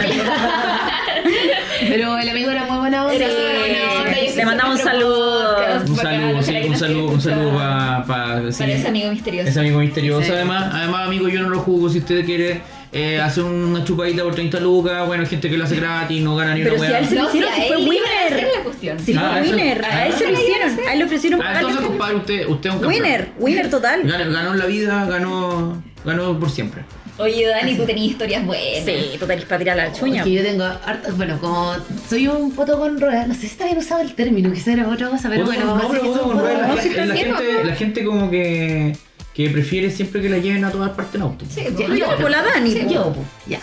Pero el amigo era muy buena onda. Sí, Le mandamos un saludo. un saludo, sí, un saludo, un saludo para pa, sí, Para ese amigo misterioso. ese amigo misterioso. Sí. Además, además, amigo, yo no lo juzgo si usted quiere eh, hacer una chupadita por 30 lucas. Bueno, hay gente que lo hace gratis, no gana ni Pero una si a él se lo No, hicieron, si fue winner. la cuestión. Si Ah, fue eso. winner, a él se lo hicieron, a él le ofrecieron Ah, pagarle entonces, compadre, usted, usted es un campeón. Winner, winner total. Ganó, ganó en la vida, ganó, ganó por siempre. Oye, Dani, tú tenías historias buenas. Sí, total, es para tirar la chuña. Que yo tengo harta, bueno, como soy un poto con ruedas, no sé si está bien usado el término, quizá era otra cosa, pero bueno, con- vamos a no, decir que pero es un poto con poto- ruedas, no, sí está la, bien, gente, la gente como que, que prefiere siempre que la lleven a todas partes en auto. Sí, Ya, yo, por la Dani, sí, yo, ya.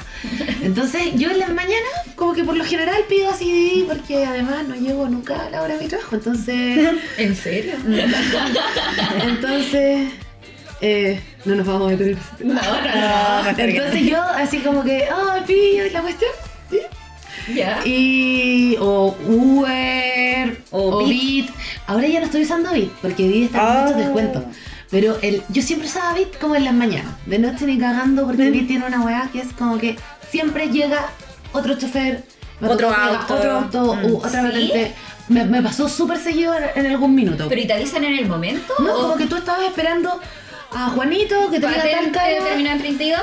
Entonces, yo en las mañanas, como que por lo general pido así, porque además no llego nunca a la hora de mi trabajo, entonces, ¿En serio? entonces, eh, no nos vamos a meter en No, no, no. Entonces yo así como que, ah, pillo la cuestión, ¿sí? Ya. Y. O Uber. O O, Bit. Ahora ya no estoy usando Bit porque Bit está con Ah. muchos descuentos. Pero el, yo siempre usaba Bit como en las mañanas. De noche ni cagando porque Bit tiene una weá que es como que siempre llega otro chofer. Otro auto. Otro auto. Mm. u otra ¿Sí? patente. Me, me pasó súper seguido en, algún minuto. ¿Pero y te avisan en el momento? no, ¿O como que tú estabas esperando a Juanito que te iba a patente tal cara, termina en 32?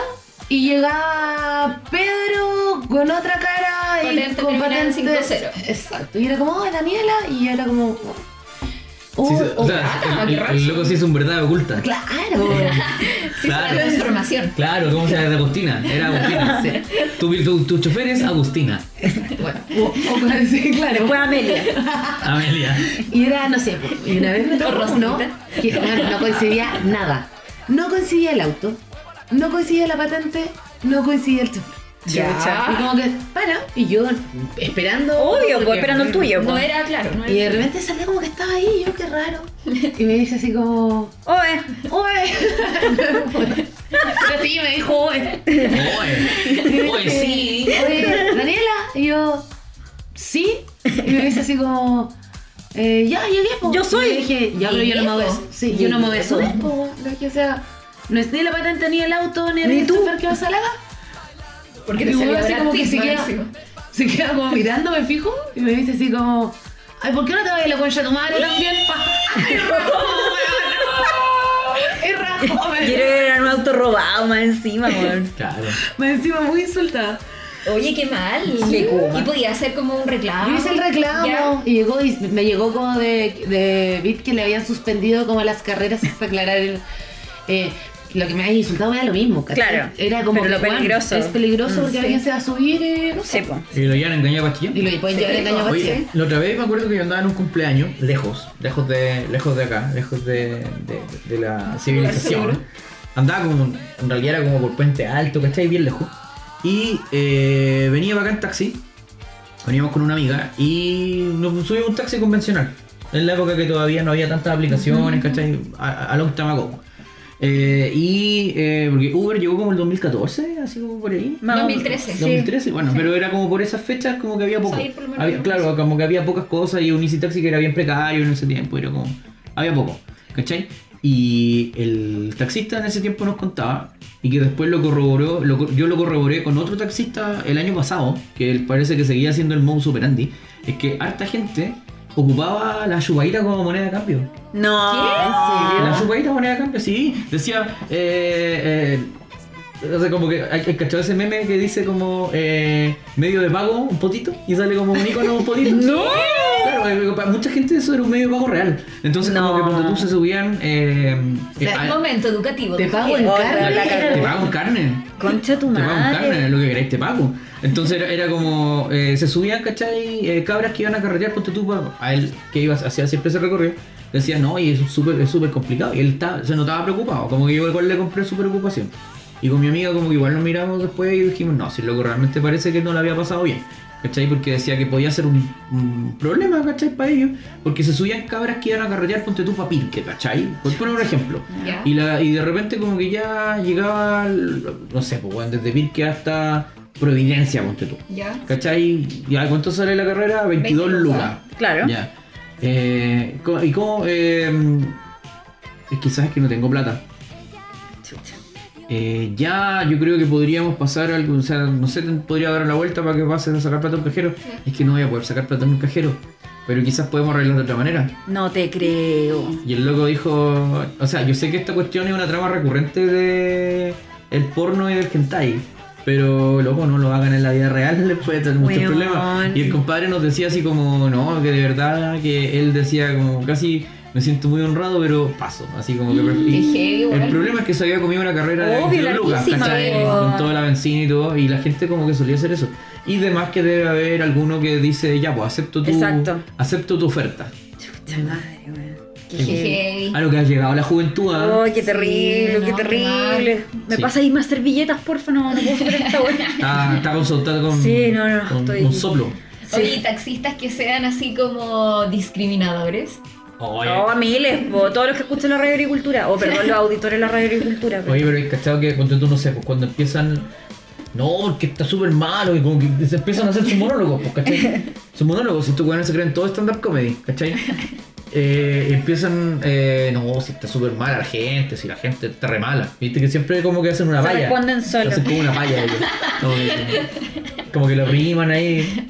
y llegaba Pedro con otra cara y con patente 5-0. Exacto. Y era como, oh, Daniela. Y era como. Oh, Sí, o sea, ah, el, loco sí es un verdad oculta. claro. Sí, Claro. la transformación. Claro, ¿cómo se llama? De Agustina. Era Agustina. Tu, tu, tu chofer es Agustina. bueno, o, o- claro. Después Amelia. Amelia. Y era, no sé, y una vez me tocó uno que bueno, no coincidía nada. No coincidía el auto, no coincidía la patente, no coincidía el chofer. Ya. Y como que, para, y yo esperando. Obvio, pues, esperando el tuyo. No pues. era claro, no era Y de repente salía como que estaba ahí, y yo qué raro. Y me dice así como, Oye, ¡Oye! Pero sí, me dijo, ¡Oye! Oye, oye, sí. Oye, Daniela. Y yo, ¿sí? Y me dice así como, eh, ya llegué, po. Yo soy. Y le dije, ya, pero yo no me po. Sí, yo no me. Le dije, O sea, no es ni la patente, ni el auto, ni el tú. que vas a la Porque te salió así como que se más queda, encima. se queda como mirando, me fijo, y me dice así como, ay, ¿por qué no te vas a la concha de tu madre también? ¡Ay, rajo, weón! ¡Es rajo, me quiero a un auto robado más encima, weón. Claro. Me encima muy insultada. Oye, qué mal. Y podía hacer como un reclamo. Yo hice el reclamo Ya. y llegó y me llegó como de, de Bit que le habían suspendido como las carreras hasta aclarar el, eh, lo que me había insultado era lo mismo, ¿cachai? Claro, Era como pero que, lo Juan, peligroso. es peligroso Mm, porque sí. alguien se va a subir y no Sí, sé. pues. Y lo llevan engañado a Pastilla. Y lo pueden Sí, llevar engañado a Chile. la otra vez me acuerdo que yo andaba en un cumpleaños, lejos, lejos de, lejos de acá, lejos de, de, de la civilización. Andaba como, en realidad era como por Puente Alto, ¿cachai? Bien lejos. Y eh, venía para acá en taxi, veníamos con una amiga y nos subimos a un taxi convencional. En la época que todavía no había tantas aplicaciones, ¿cachai? A, a long time ago. Eh, y eh, porque Uber llegó como el 2014, así como por ahí. Más o- 2013. sí. 2013, bueno, pero era como por esas fechas como que había. Sí, algo claro, como que había pocas cosas y un Easy Taxi que era bien precario en ese tiempo, era como había poco, ¿cachai? Y el taxista en ese tiempo nos contaba y que después lo corroboró, lo yo lo corroboré con otro taxista el año pasado, que él parece que seguía siendo el modus operandi, es que harta gente ocupaba la chupaíra como moneda de cambio. No. La chupadita moneda de cambio, sí. Decía, eh, eh, o sea, como que hay, cachado ese meme que dice como eh, medio de pago, un potito, y sale como un icono un potito. ¡No! Claro, eh, para mucha gente eso era un medio de pago real. Entonces, como que cuando tú se subían. Eh, O sea, eh, Momento educativo. Te de pago en Javier. carne. te pago en carne. Concha tu Te pago en carne, madre. lo que queráis te pago. Entonces era, era como, eh, se subían, ¿cachai? Eh, cabras que iban a carretear, ponte tú, pa- a él que iba, hacía siempre ese recorrido, decía, no, y es súper es súper complicado. Y él estaba, se notaba preocupado, como que yo igual le compré su preocupación. Y con mi amiga como que igual nos miramos después y dijimos, no, si loco realmente parece que no le había pasado bien. ¿Cachai? Porque decía que podía ser un, un problema, ¿cachai? Para ellos. Porque se subían cabras que iban a carretear, ponte tú, pa' Pirque, ¿cachai? Por poner un ejemplo. Y, la, y de repente como que ya llegaba, no sé, pues bueno, desde Pirque hasta Providencia, ponte tú. Ya. ¿Cachai? ¿Ya cuánto sale la carrera? 22 22, lucas. Claro. Ya. Eh, ¿Y cómo? Eh, es que sabes que no tengo plata. Eh, ya yo creo que podríamos pasar algo, o sea, no sé, podría dar la vuelta para que pasen a sacar plata a un cajero. Es que no voy a poder sacar plata en un cajero. Pero quizás podemos arreglar de otra manera. No te creo. Y el loco dijo, o sea, yo sé que esta cuestión es una trama recurrente de el porno y del hentai, pero loco, no lo hagan en la vida real, les puede tener muchos problemas. Y el compadre nos decía así como, no, que de verdad, que él decía como casi, me siento muy honrado, pero paso, así como que... Qué heavy, el problema es que se había comido una carrera de Obvio, 22 lucas, ¿cachai? Con toda la benzina y todo, y la gente como que solía hacer eso. Y además que debe haber alguno que dice, ya, pues acepto tu, Exacto. acepto tu oferta. Chucha madre, weón. Qué Qué heavy. A lo que ha llegado la juventud, ¿ah? Ay, qué terrible, Sí, qué no, qué terrible. ¿Me Sí. pasa a irme a hacer billetas, porfa? No, no puedo superar esta weá. Está, está consultado con, Sí, no, no, con estoy- un soplo. Oye, y taxistas que sean así como discriminadores. Oye, No, a miles, po, todos los que escuchan la radio agricultura, o perdón, los auditores de la radio agricultura. oye, pero hay cachado que cuando tú no sé, pues cuando empiezan. No, porque está súper malo y como que se empiezan a hacer sus monólogos, pues, ¿cachai? Sus monólogos, si estos weones se creen todo stand-up comedy, ¿cachai? Eh, empiezan, eh, no, si está súper mala la gente, si la gente está re mala. Viste que siempre como que hacen una Se valla. responden solos. Hacen como una valla ellos. Como que, como que lo riman ahí.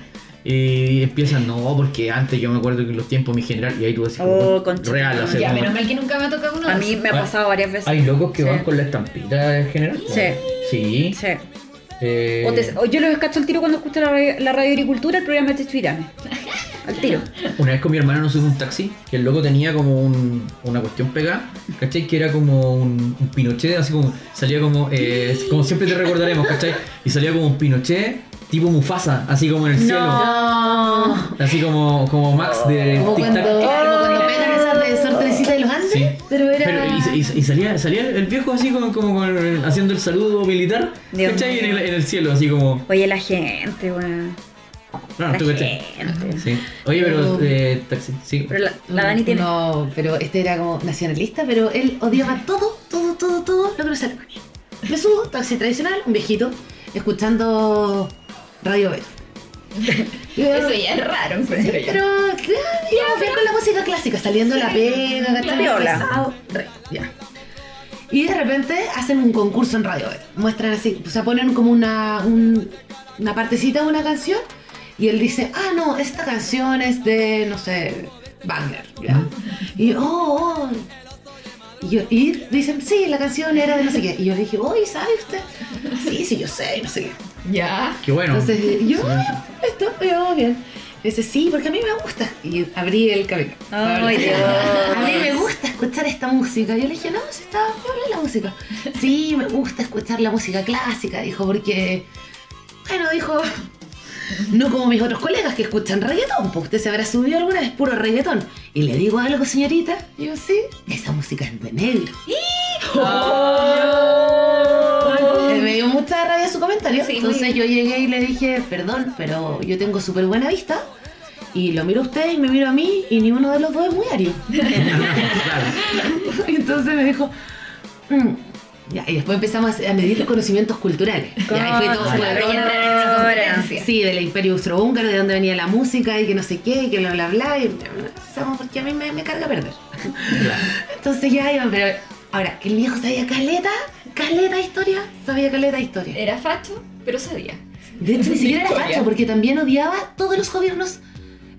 Y empiezan, no, porque antes yo me acuerdo que en los tiempos mi general, y ahí tú decís, Oh, real, tu o sea, Ya, como- menos mal que nunca me ha tocado uno A mí me ha Ah, pasado varias veces. hay locos que Sí. van con la estampita en general. Sí. Sí. Sí. Eh, O te- o yo los cacho al tiro cuando escucho la, radio- la radio agricultura, el programa de Chuirame. Al tiro. Una vez con mi hermano nos subimos un taxi, que el loco tenía como un- una cuestión pegada, ¿cachai? Que era como un, un Pinochet, así como, salía como, eh, como siempre te recordaremos, ¿cachai? Y salía como un Pinochet tipo Mufasa, así como en el cielo. No. Así como, como Max de Como Tic cuando, Tac. claro, cuando pegan esas de Sor Teresita de los Andes. Sí. Pero era. y, y- y salía, salía el viejo así como, como con- haciendo el saludo militar, ¿cachai? En el, en el cielo, así como... Oye, la gente, weón. No, La tú gente. Sí. Oye, pero eh, taxi, sí. Pero la, la Dani tiene. No, pero este era como nacionalista, pero él odiaba todo, todo, todo, todo lo que no es Alemania. Me subo, taxi tradicional, un viejito, escuchando Radio yo, Eso ya es raro, encuentro yo. Pero, claro, ya, bien con la música clásica, saliendo la pega. Pesado, re, ya. Y de repente hacen un concurso en Radio Beto. Muestran así, o sea, ponen como una, un- una partecita de una canción y él dice, ah, no, esta canción es de, no sé, Wagner, ¿ya? Y yo, oh, oh. Y, yo- y dicen, sí, la canción era de no sé qué. Y yo le dije, oye, ¿sabe usted? Sí, sí, yo sé, no sé qué. Ya. Qué bueno. Entonces yo, Sí. esto, yo, bien. Dice, sí, porque a mí me gusta. Y abrí el cabello. Ay, Dios. A mí me gusta escuchar esta música. Yo le dije, no, si está bien la música. Sí, me gusta escuchar la música clásica, dijo, porque. Bueno, dijo. No como mis otros colegas que escuchan reggaetón, pues usted se habrá subido alguna vez puro reggaetón. Y le digo algo, señorita. Y yo, sí, esa música es de negro. Eh, Me dio mucha rabia su comentario. Sí, Entonces yo llegué y le dije, perdón, pero yo tengo súper buena vista. Y lo miro a usted y me miro a mí y ni uno de los dos es muy ario. Entonces me dijo, "Mm". ya, y después empezamos a medir conocimientos culturales. Ya, y fue todo competencia. Sí, del imperio austrohúngaro, de dónde venía la música y que no sé qué, y que bla bla bla. Y, empezamos porque a mí me, me carga perder. Entonces ya iba, pero ahora, el viejo sabía caleta, caleta historia, sabía caleta historia. Era facho, pero sabía. De hecho, ni siquiera era facho, porque también odiaba todos los gobiernos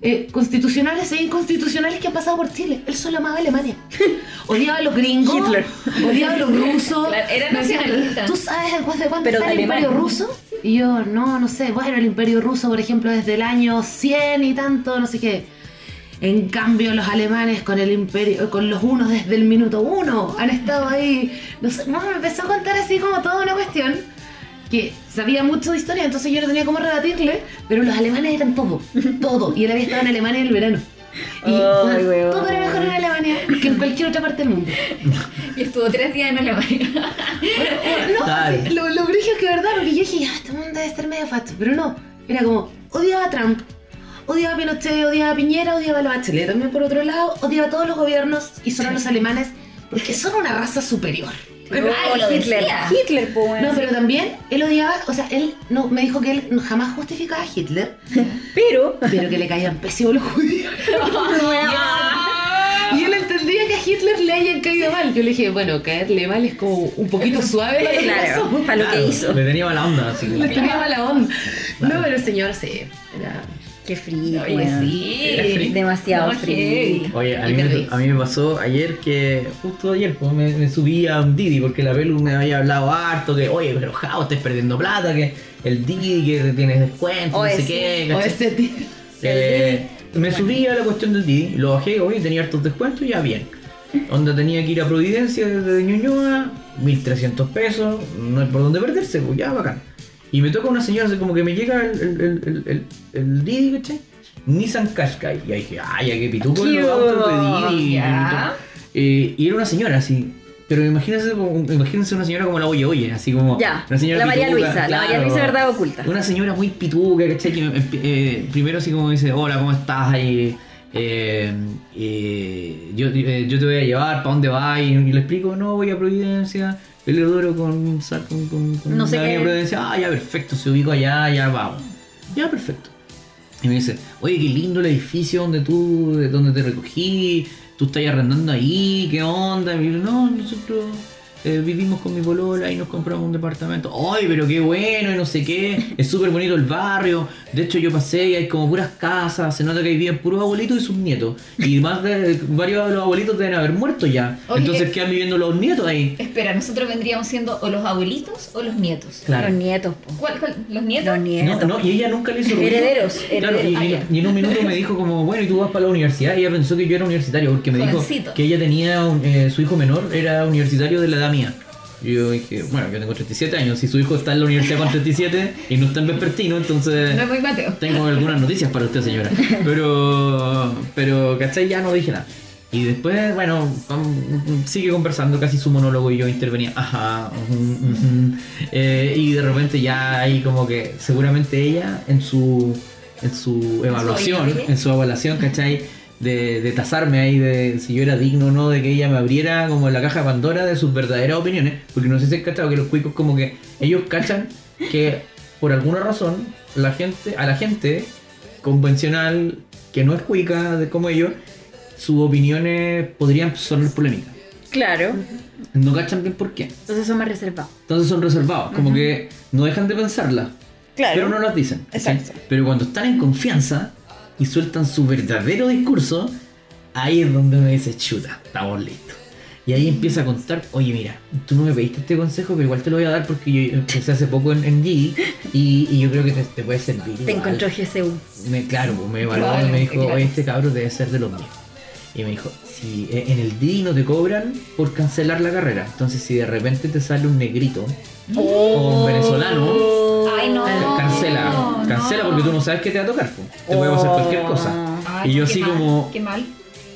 eh, constitucionales e inconstitucionales que han pasado por Chile. Él solo amaba Alemania. Odiaba a los gringos, Hitler. odiaba a los rusos. Claro, era nacionalista. ¿Tú sabes después de cuánto está el de imperio ruso? Y yo, no, no sé. Bueno, el imperio ruso, por ejemplo, desde el año 100 y tanto, no sé qué. En cambio, los alemanes con el imperio, con los unos desde el minuto uno, han estado ahí. No sé, no, me empezó a contar así como toda una cuestión que sabía mucho de historia, entonces yo no tenía cómo rebatirle, pero los alemanes eran todo, todo. Y él había estado en Alemania en el verano. Y Ay, bueno, todo era mejor en Alemania que en cualquier otra parte del mundo. Y estuvo tres días en Alemania. No, Dale. sí, lo, lo brillo es que verdad, porque yo dije, ya, este mundo debe ser medio facho. Pero no, era como, odiaba a Trump, odiaba a Pinochet, odiaba a Piñera, odiaba a la Bachelet. También por otro lado, odiaba a todos los gobiernos y solo a los alemanes, porque son una raza superior. Ay, lo Hitler. decía. Hitler. No, pero también él odiaba, o sea, él no, me dijo que él jamás justificaba a Hitler, Pero. pero que le caían pésimos los judíos. Y él entendía que a Hitler le hayan caído mal. Yo le dije, bueno, caerle mal es como un poquito suave para lo que Claro, para lo que hizo. Le tenía mala onda, así. Le tenía mala onda. No, pero el señor sí. Era... Qué frío, Oye. Demasiado No, frío. Oye, a mí, me, perdí. a mí me pasó ayer que, justo ayer, pues, me, me subí a un Didi porque la Pelu me había hablado harto que, oye, pero Jao, estás perdiendo plata, que el Didi que tienes descuento, Oye, no sé sí. qué, O ese tío. Eh, me subí a la cuestión del Didi, lo bajé, oye, tenía hartos descuentos, ya bien. Donde tenía que ir a Providencia desde Ñuñoa, 1300 pesos, no hay por dónde perderse, pues ya bacán. Y me toca una señora, así como que me llega el, el, el, el, el, Didi, ¿cachai? Nissan Qashqai. Y ahí dije, ay, ya que pituco los autos de Didi. Eh, y era una señora así. Pero imagínense, imagínense una señora como la Oye Oye, así como. Ya, una señora la María pituca, Luisa, la María. Luisa verdad oculta. Una señora muy pituca, ¿cachai? Que me- eh, primero así como dice, hola, ¿cómo estás? ahí? Eh, eh, yo, eh, yo te voy a llevar, ¿para dónde vas? Y le explico, no, voy a Providencia, Eleodoro con, con, con, con No sé la avenida. Providencia. Ah, ya, perfecto, se ubico allá, ya vamos. Ya, perfecto. Y me dice, oye, qué lindo el edificio donde tú, de donde te recogí, tú estás arrendando ahí, qué onda. Y yo, no, nosotros eh, vivimos con mi polola y nos compramos un departamento. ¡Ay, pero qué bueno! Y no sé qué. Es súper bonito el barrio. De hecho, yo pasé y hay como puras casas. Se nota que hay bien puros abuelitos y sus nietos. Y más de varios de los abuelitos deben haber muerto ya. Oye, Entonces eh, quedan viviendo los nietos ahí. Espera, nosotros vendríamos siendo o los abuelitos o los nietos. Claro. Los nietos. ¿Cuál, cuál? ¿Los nietos? Los No, nietos. no, y ella nunca le hizo ruido. Herederos, Claro, y, herederos. y- Ah, y en un minuto me dijo como, bueno, ¿y tú vas para la universidad? Y ella pensó que yo era universitario, porque me Jovencito. dijo que ella tenía, un- eh, su hijo menor era universitario de la edad mía. Y yo dije, bueno, yo tengo 37 años, si su hijo está en la universidad con 37 y no está en vespertino, entonces No es muy Mateo. tengo algunas noticias para usted, señora. Pero, pero, ¿cachai? Ya no dije nada. Y después, bueno, sigue conversando, casi su monólogo y yo intervenía, ajá, ujú. Eh, y de repente ya ahí como que seguramente ella en su, en su evaluación, en su evaluación, ¿cachai? De, de tasarme ahí de si yo era digno o no de que ella me abriera como la caja de Pandora de sus verdaderas opiniones, porque no sé si es cachado que los cuicos como que ellos cachan que por alguna razón la gente, a la gente convencional que no es cuica de como ellos, sus opiniones podrían sonar polémicas. Claro. No cachan bien por qué. Entonces son más reservados. Entonces son reservados, como que no dejan de pensarlas, Claro. pero no las dicen. Exacto. Pero cuando están en confianza y sueltan su verdadero discurso, ahí es donde me dice, chuta, estamos listos. Y ahí empieza a contar, oye mira, tú no me pediste este consejo, pero igual te lo voy a dar porque yo empecé hace poco en, en y, y yo creo que te, te puede servir. Te igual". encontró GCU. me, claro, me evaluó y me dijo, claro. oye, este cabro debe ser de los míos. Y me dijo, si eh, en el DI no te cobran por cancelar la carrera, entonces si de repente te sale un negrito o un venezolano, Ay, no. Cancela, porque tú no sabes qué te va a tocar, pues. te puede pasar cualquier cosa. Ay, y yo qué así mal, como, Qué mal.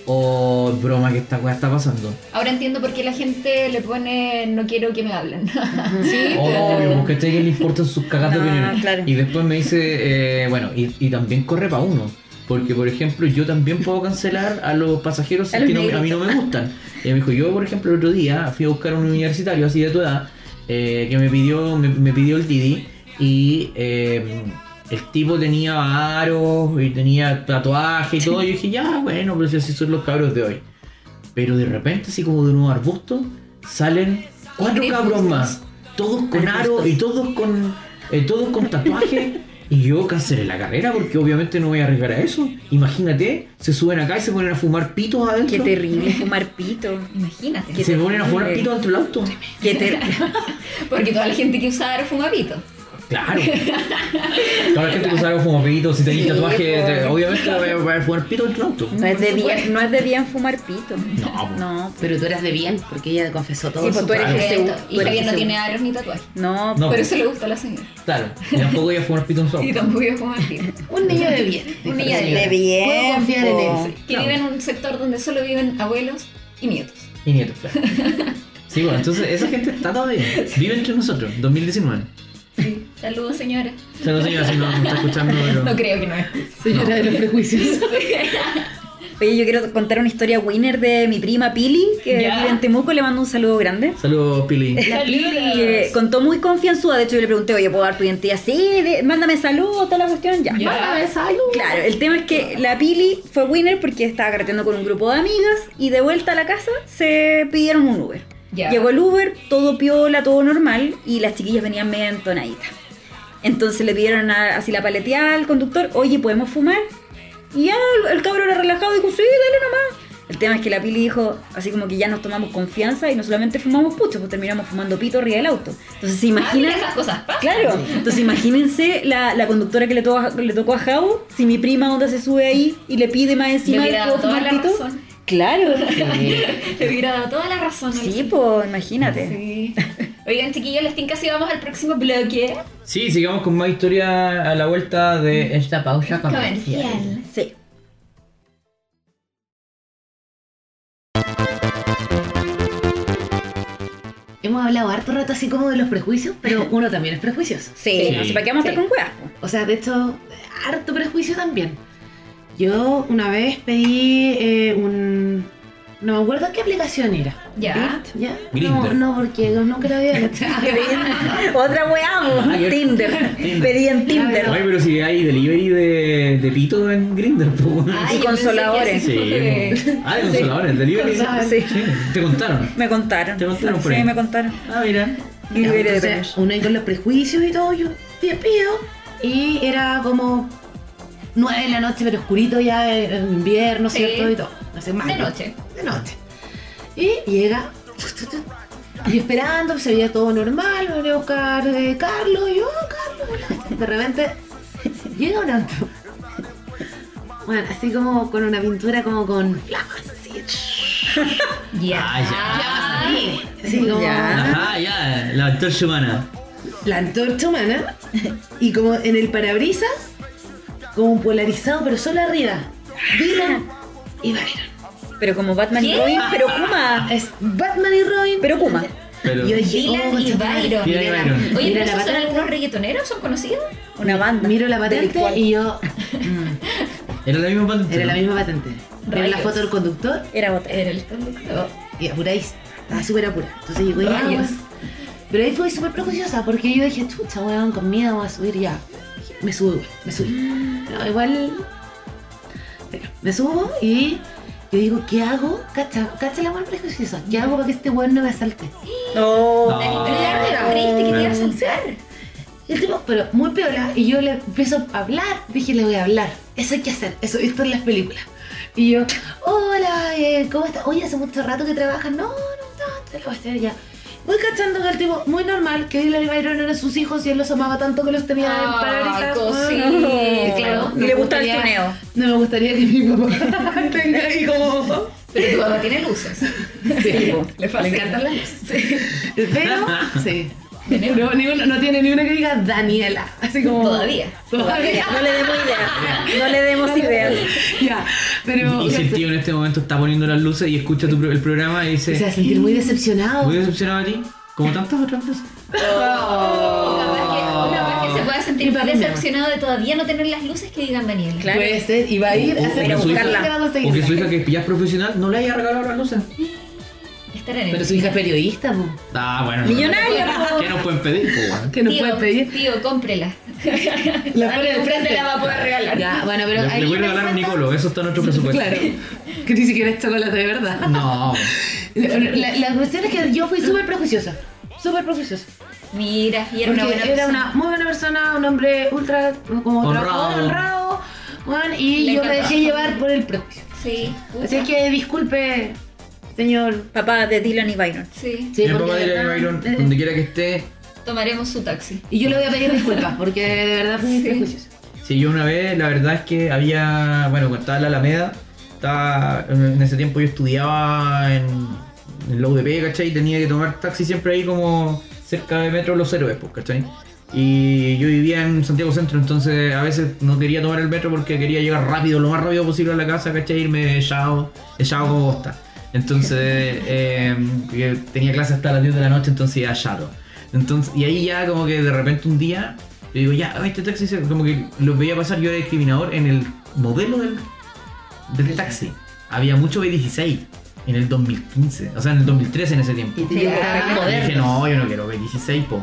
oh, broma, que esta weá está pasando. Ahora entiendo por qué la gente le pone no quiero que me hablen. sí. Obvio, porque a este que le importan sus cagas de Ah, opiniones. claro. Y después me dice, eh, bueno, y, y también corre para uno. Porque, por ejemplo, yo también puedo cancelar a los pasajeros A los que no- a mí no me gustan. Y me dijo, yo, por ejemplo, el otro día fui a buscar a un universitario así de tu edad eh, que me pidió, me, me pidió el Didi y eh, el tipo tenía aros y tenía tatuaje y todo. Y yo dije, ya, bueno, pero si así son los cabros de hoy. Pero de repente, así como de un arbusto, salen cuatro cabros más. Todos con aro y todos con, eh, todos con tatuaje. Y yo cancelé la carrera porque obviamente no voy a arriesgar a eso. Imagínate, se suben acá y se ponen a fumar pitos adentro. Qué terrible fumar pito. Imagínate. Qué Se ponen a fumar pitos dentro del auto. Qué terrible. Porque toda la gente que usa aro fuma pito. Claro. Toda la gente que usa fumar pitos, si tenéis Sí, tatuaje, po. te- obviamente voy a, voy a fumar pitos dentro auto. No es, de Por bien, no es de bien fumar pito. No. No, Pero tú eras de bien, porque ella confesó todo. Sí, pues tú eres. Correcto. Y eres Javier no tiene aros ni tatuaje. no, No. Por eso le gusta a la señora. Claro. Y tampoco voy a fumar pitos en su Y auto. tampoco iba a fumar pito. Un niño de bien. Un niño de de bien. Puedo confiar en él. Que vive en un sector donde solo viven abuelos y nietos. Y nietos, claro. Sí, bueno, entonces esa gente está todavía. Vive entre nosotros, 2019. Saludos, señora. No sé si no me está escuchando, pero... No creo que no es. Señora de los prejuicios. Oye, yo quiero contar una historia winner de mi prima Pili, que Ya. vive en Temuco, le mando un saludo grande. Saludos, Pili. La Pili Saludos. eh, contó muy confianzuda, de hecho yo le pregunté, oye, ¿puedo dar tu identidad? Sí, de- mándame saludos, toda la cuestión, ya. Mándame saludos. Claro, el tema es que la Pili fue winner porque estaba carreteando con un grupo de amigas y de vuelta a la casa se pidieron un Uber. Ya. Llegó el Uber, todo piola, todo normal y las chiquillas venían media entonaditas. Entonces le pidieron a- así la paleteada al conductor, oye, ¿podemos fumar? Y ya el, el cabro era relajado y dijo, sí, dale nomás. El tema es que la Pili dijo, así como que ya nos tomamos confianza y no solamente fumamos pucho, pues terminamos fumando pito arriba del auto. Entonces se Ah, imaginan... esas cosas pasan. Claro, entonces imagínense la, la conductora que le, tocó a- le tocó a Jau, si mi prima onda se sube ahí y le pide más encima de hubiera ¿puedo dado toda fumar pito? razón. Claro. Le hubiera dado toda la razón. Sí, pues, imagínate. Sí. Oigan, chiquillos, les tinca si vamos al próximo bloque. Sí, sigamos con más historia a la vuelta de esta pausa comercial. Comercial. Sí. Hemos hablado harto rato así como de los prejuicios, pero uno también es prejuicioso. Sí, Sí. no sé para qué vamos a estar Sí. con po. O sea, de hecho, harto prejuicio también. Yo una vez pedí eh, un... No me acuerdo qué aplicación era. Ya. ¿Ya? Grindr. No, no, porque nunca lo había hecho. Otra weá. Ah, Tinder. Tinder. Pedí en Tinder. Oye, pero si hay delivery de, de pito en Grindr, pues. Ay, Y yo consoladores. Sí. Ah, de consoladores, delivery. Consoladores, sí. Te contaron. Me contaron. ¿Te contaron por Sí, ahí? me contaron. Ah, mira. Y Ya, veré de uno ahí con los prejuicios y todo, yo te pido. Y era como nueve de la noche, pero oscurito ya en invierno, Sí. ¿cierto? Y todo. Hace De mayo. noche. De noche. Y llega. Y esperando, se veía todo normal, me venía a buscar eh, Carlos, y yo, "Oh, Carlos. De repente llega un auto. Bueno, así como con una pintura como con flamas, así. Ya. Ah, ya. Así como Ya. Ajá, ya, la antorcha humana. la antorcha humana y como en el parabrisas, como polarizado, pero solo arriba. Dylan y Byron. Pero como Batman y. Robin, pero Kuma. Es Batman y Robin. Pero Kuma. Pero. Yo dije, Dylan oh, y chaval, Byron. Dylan y Byron. Oye, ¿pero la esos son algunos reggaetoneros? ¿Son conocidos? Una banda. Miro la patente y yo. mm, Era la misma patente. era la misma patente. Mira la foto del conductor Era otra. Era el conductor. y apuráis. Estaba súper apurada. Entonces llegó y. Pero ahí fue súper prejuiciosa porque yo dije, chucha, weón, con miedo voy a subir ya. Me subo igual, me subí. No, igual. Pero me subo y yo digo, ¿qué hago? Cacha, cacha la weón prejuiciosa. ¿Qué hago para que este weón no me asalte? No. No. Pero te creíste que te iba a saltar. Y el tipo, pero muy piola, y yo le empiezo a hablar, dije, le voy a hablar, eso hay que hacer, eso he visto en las películas. Y yo, hola, eh, ¿cómo estás? Oye, hace mucho rato que trabajas, no, no tanto, lo voy a hacer ya. Voy cachando que el tipo, muy normal, que Dylan y Byron eran sus hijos y él los amaba tanto que los tenía en Ah, parabrisas. cosita. Y claro, Y no le gusta el tuneo. No me gustaría que mi papá tenga ahí como... Pero tu papá tiene luces. Sí, Le fascina. encantan las luces. Pero, sí. No, ni uno- no tiene ni una que diga Daniela. Así como. Todavía. Todavía. No le demos ideas. No le demos ideas. Ya, pero. Y si el tío en este momento está poniendo las luces y escucha tu pro- el programa y Se va a dice. sentir muy decepcionado. Muy decepcionado a ti, como tantas otras veces. O capaz que, una vez que se pueda sentir me decepcionado de todavía no tener las luces que digan Daniel. Claro. Puede ser, y va a ir O- a hacer su hija- O que su conseguirla. hija que ya es profesional no le haya regalado las luces. Estar en el Pero su hija es periodista, po. Ah, bueno. Millonaria, po. ¿Qué nos pueden pedir? po, weón? Que nos tío, puede pedir. Tío, cómprela. La de frente. la va a poder regalar. Ya, bueno, pero Le, ahí le voy a regalar un di cuenta- Nicolo, eso está en nuestro presupuesto. Claro. Que ni siquiera es chocolate de verdad. No. La, la cuestión es que yo fui súper prejuiciosa. Súper prejuiciosa. Mira, y era una Porque buena era persona. una muy buena persona, un hombre ultra como Honrado. trabajador, honrado, bueno, y Le yo me dejé llevar por el prejuicio. Sí. Así es que disculpe, señor. Papá de Dylan y Byron. Sí. Sí, papá de dirá verdad- Byron, eh, donde quiera que esté. Tomaremos su taxi. Y yo le voy a pedir disculpas porque de verdad fui Sí. Sí, yo una vez, la verdad es que había, bueno, cuando estaba en la Alameda, estaba, en ese tiempo yo estudiaba en, en la UDP, ¿cachai? Y tenía que tomar taxi siempre ahí como cerca de Metro Los Héroes, pues, ¿cachai? Y yo vivía en Santiago Centro, entonces a veces no quería tomar el metro porque quería llegar rápido, lo más rápido posible a la casa, ¿cachai? Irme echado, echado como bosta. Entonces, eh, tenía clase hasta las 10 de la noche, entonces ya chato. Entonces, y ahí ya como que de repente un día, yo digo, ya, este taxi, se- como que lo veía pasar, yo era discriminador en el modelo del, del taxi. Había mucho B16 en el 2015, o sea, en el 2013 en ese tiempo. Y te ah, "Ah, Y modernos". dije, no, yo no quiero B16, po.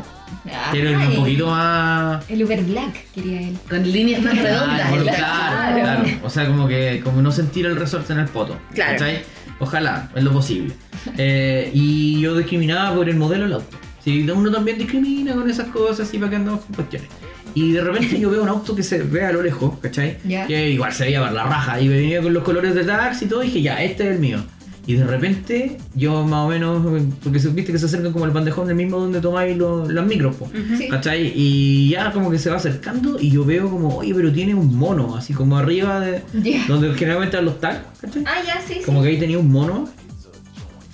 Ah, Quiero irme un poquito más... El Uber Black, quería él. Con líneas más redondas. Claro, en la- claro, claro. O sea, como que como no sentir el resorte en el poto. Claro. ¿cachai? Ojalá, es lo posible. Eh, y yo discriminaba por el modelo del auto. Si uno también discrimina con esas cosas y para que andamos con cuestiones. Y de repente yo veo un auto que se ve a lo lejos, ¿cachai? Que igual se veía por la raja y venía con los colores de taxi y todo. Y dije, ya, este es el mío. Y de repente, yo más o menos, porque se- viste que se acercan como el bandejón del mismo donde tomáis los, los micros, po. Sí. ¿Cachai? Y ya como que se va acercando y yo veo como, oye, pero tiene un mono, así como arriba de donde generalmente están los tags, ¿cachai? Ah, ya, sí, sí. Como que ahí tenía un mono.